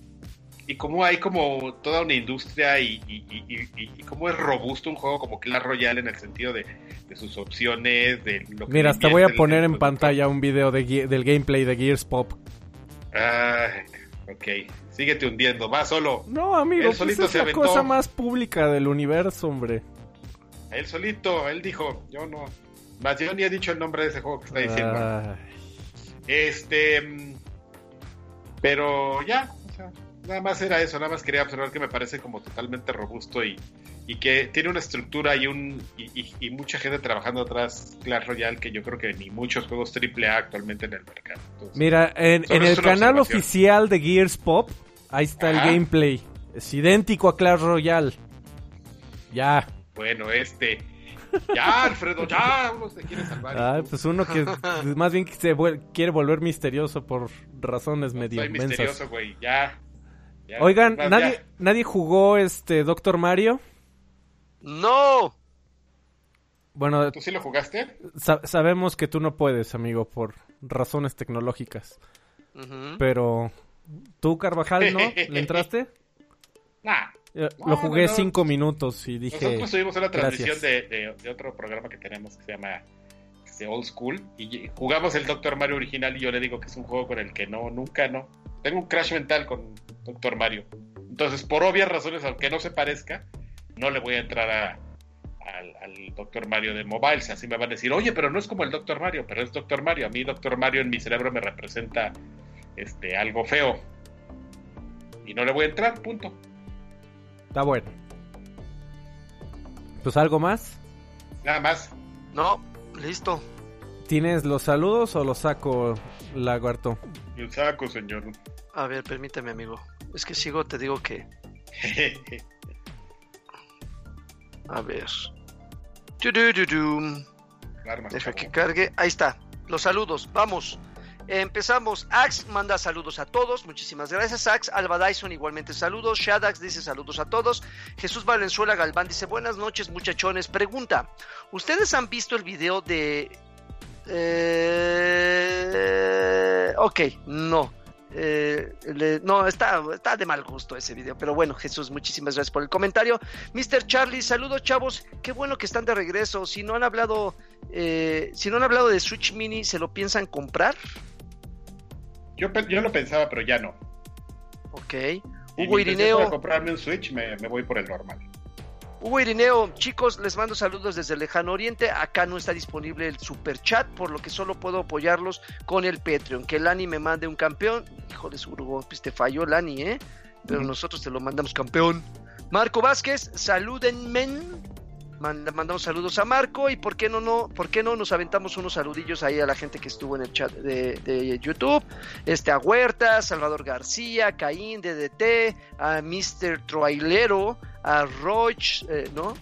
y cómo hay como toda una industria y, y, cómo es robusto un juego como Clash Royale en el sentido de, sus opciones, de lo que Mira, hasta voy a poner en pantalla un video del gameplay de Gears Pop. Ah, ok. Síguete hundiendo, va solo. No, amigo, pues es la cosa más pública del universo, hombre. Él solito, él dijo, yo no. Más yo ni he dicho el nombre de ese juego que está diciendo. Este. Pero ya, o sea, nada más era eso, nada más quería observar que me parece como totalmente robusto y, y que tiene una estructura y un y, mucha gente trabajando atrás Clash Royale que yo creo que ni muchos juegos AAA actualmente en el mercado. Mira, en, el canal oficial de Gears Pop, ahí está el gameplay. Es idéntico a Clash Royale. Ya. Bueno, este. Ya, Alfredo, ya, uno se quiere salvar. Ah, pues uno que más bien se quiere volver misterioso por razones medio misterioso, güey, ya, Oigan, ¿nadie, ¿nadie jugó este Doctor Mario? No. Bueno, ¿tú sí lo jugaste? sabemos que tú no puedes, amigo, por razones tecnológicas. Pero, ¿tú, Carvajal, no? ¿Le entraste? Nah. Eh, lo jugué cinco minutos y dije. Nosotros tuvimos una transmisión de, otro programa que tenemos que se llama este, Old School y jugamos el Doctor Mario original y yo le digo que es un juego con el que no, nunca no. Tengo un crash mental con Doctor Mario. Entonces, por obvias razones, aunque no se parezca, no le voy a entrar al, al, Doctor Mario de mobile. Así me van a decir, oye, pero no es como el Doctor Mario, pero es Doctor Mario. A mí Doctor Mario en mi cerebro me representa este, algo feo. Y no le voy a entrar, punto. Está bueno. Pues algo más. Nada más. No, listo. ¿Tienes los saludos o los saco, Lagarto? Yo saco, señor. A ver, permíteme, amigo. Es que sigo, te digo que. A ver. Deja que cargue. Ahí está. Los saludos. Vamos. Empezamos. Ax manda saludos a todos. Muchísimas gracias, Ax. Alba Dyson igualmente saludos. Shadax dice saludos a todos. Jesús Valenzuela Galván dice buenas noches, muchachones. Pregunta: ¿Ustedes han visto el video de. Eh... Ok, no. Eh, no, está, está de mal gusto ese video. Pero bueno, Jesús, muchísimas gracias por el comentario. Mr. Charlie, saludos chavos. Qué bueno que están de regreso. Si no han hablado, eh, si no han hablado de Switch Mini, ¿se lo piensan comprar? Yo, yo lo pensaba, pero ya no. Ok. Hugo Irineo. Para comprarme un Switch, me, me voy por el normal. Hugo Irineo, chicos, les mando saludos desde el lejano oriente. Acá no está disponible el super chat, por lo que solo puedo apoyarlos con el Patreon. Que Lani me mande un campeón. Híjole, Hugo, pues te falló Lani, ¿eh? Pero nosotros te lo mandamos campeón. Marco Vázquez, salúdenme mandamos saludos a Marco y por qué no, no, por qué no nos aventamos unos saludillos ahí a la gente que estuvo en el chat de, YouTube, este a Huerta, Salvador García, Caín, DDT, a Mr. Troilero, a Roach, eh, ¿no?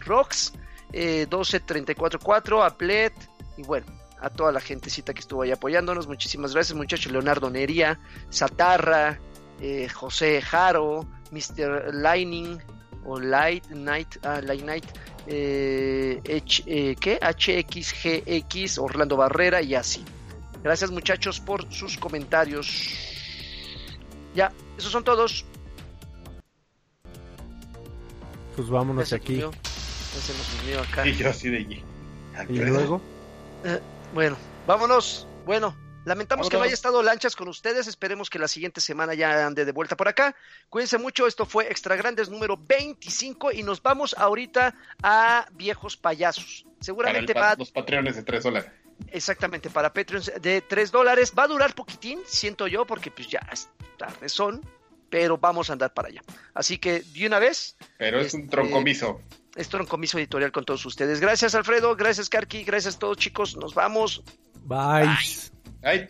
Rox, eh, 12344, a Plet, y bueno, a toda la gentecita que estuvo ahí apoyándonos. Muchísimas gracias, muchachos. Leonardo Nería, Satarra, eh, José Jaro, Mr. Lightning o Light Night, ah, Light Night, eh, eh, ¿qué? HXGX, Orlando Barrera y así. Gracias muchachos por sus comentarios. Ya, esos son todos. Pues vámonos aquí. Y yo así de allí. ¿Y luego? Eh, bueno, vámonos. Bueno, lamentamos que no haya estado lanchas con ustedes. Esperemos que la siguiente semana ya ande de vuelta por acá. Cuídense mucho. Esto fue Extra Grandes número 25 y nos vamos ahorita a Viejos Payasos. Seguramente para Los Patreones de 3 dólares. Exactamente, para Patreons de 3 dólares. Va a durar poquitín, siento yo, porque pues ya es tarde son pero vamos a andar para allá. Así que de una vez. Pero es un este, troncomiso. Es troncomiso editorial con todos ustedes. Gracias, Alfredo. Gracias, Karki. Gracias a todos, chicos. Nos vamos. Bye. Bye. はい。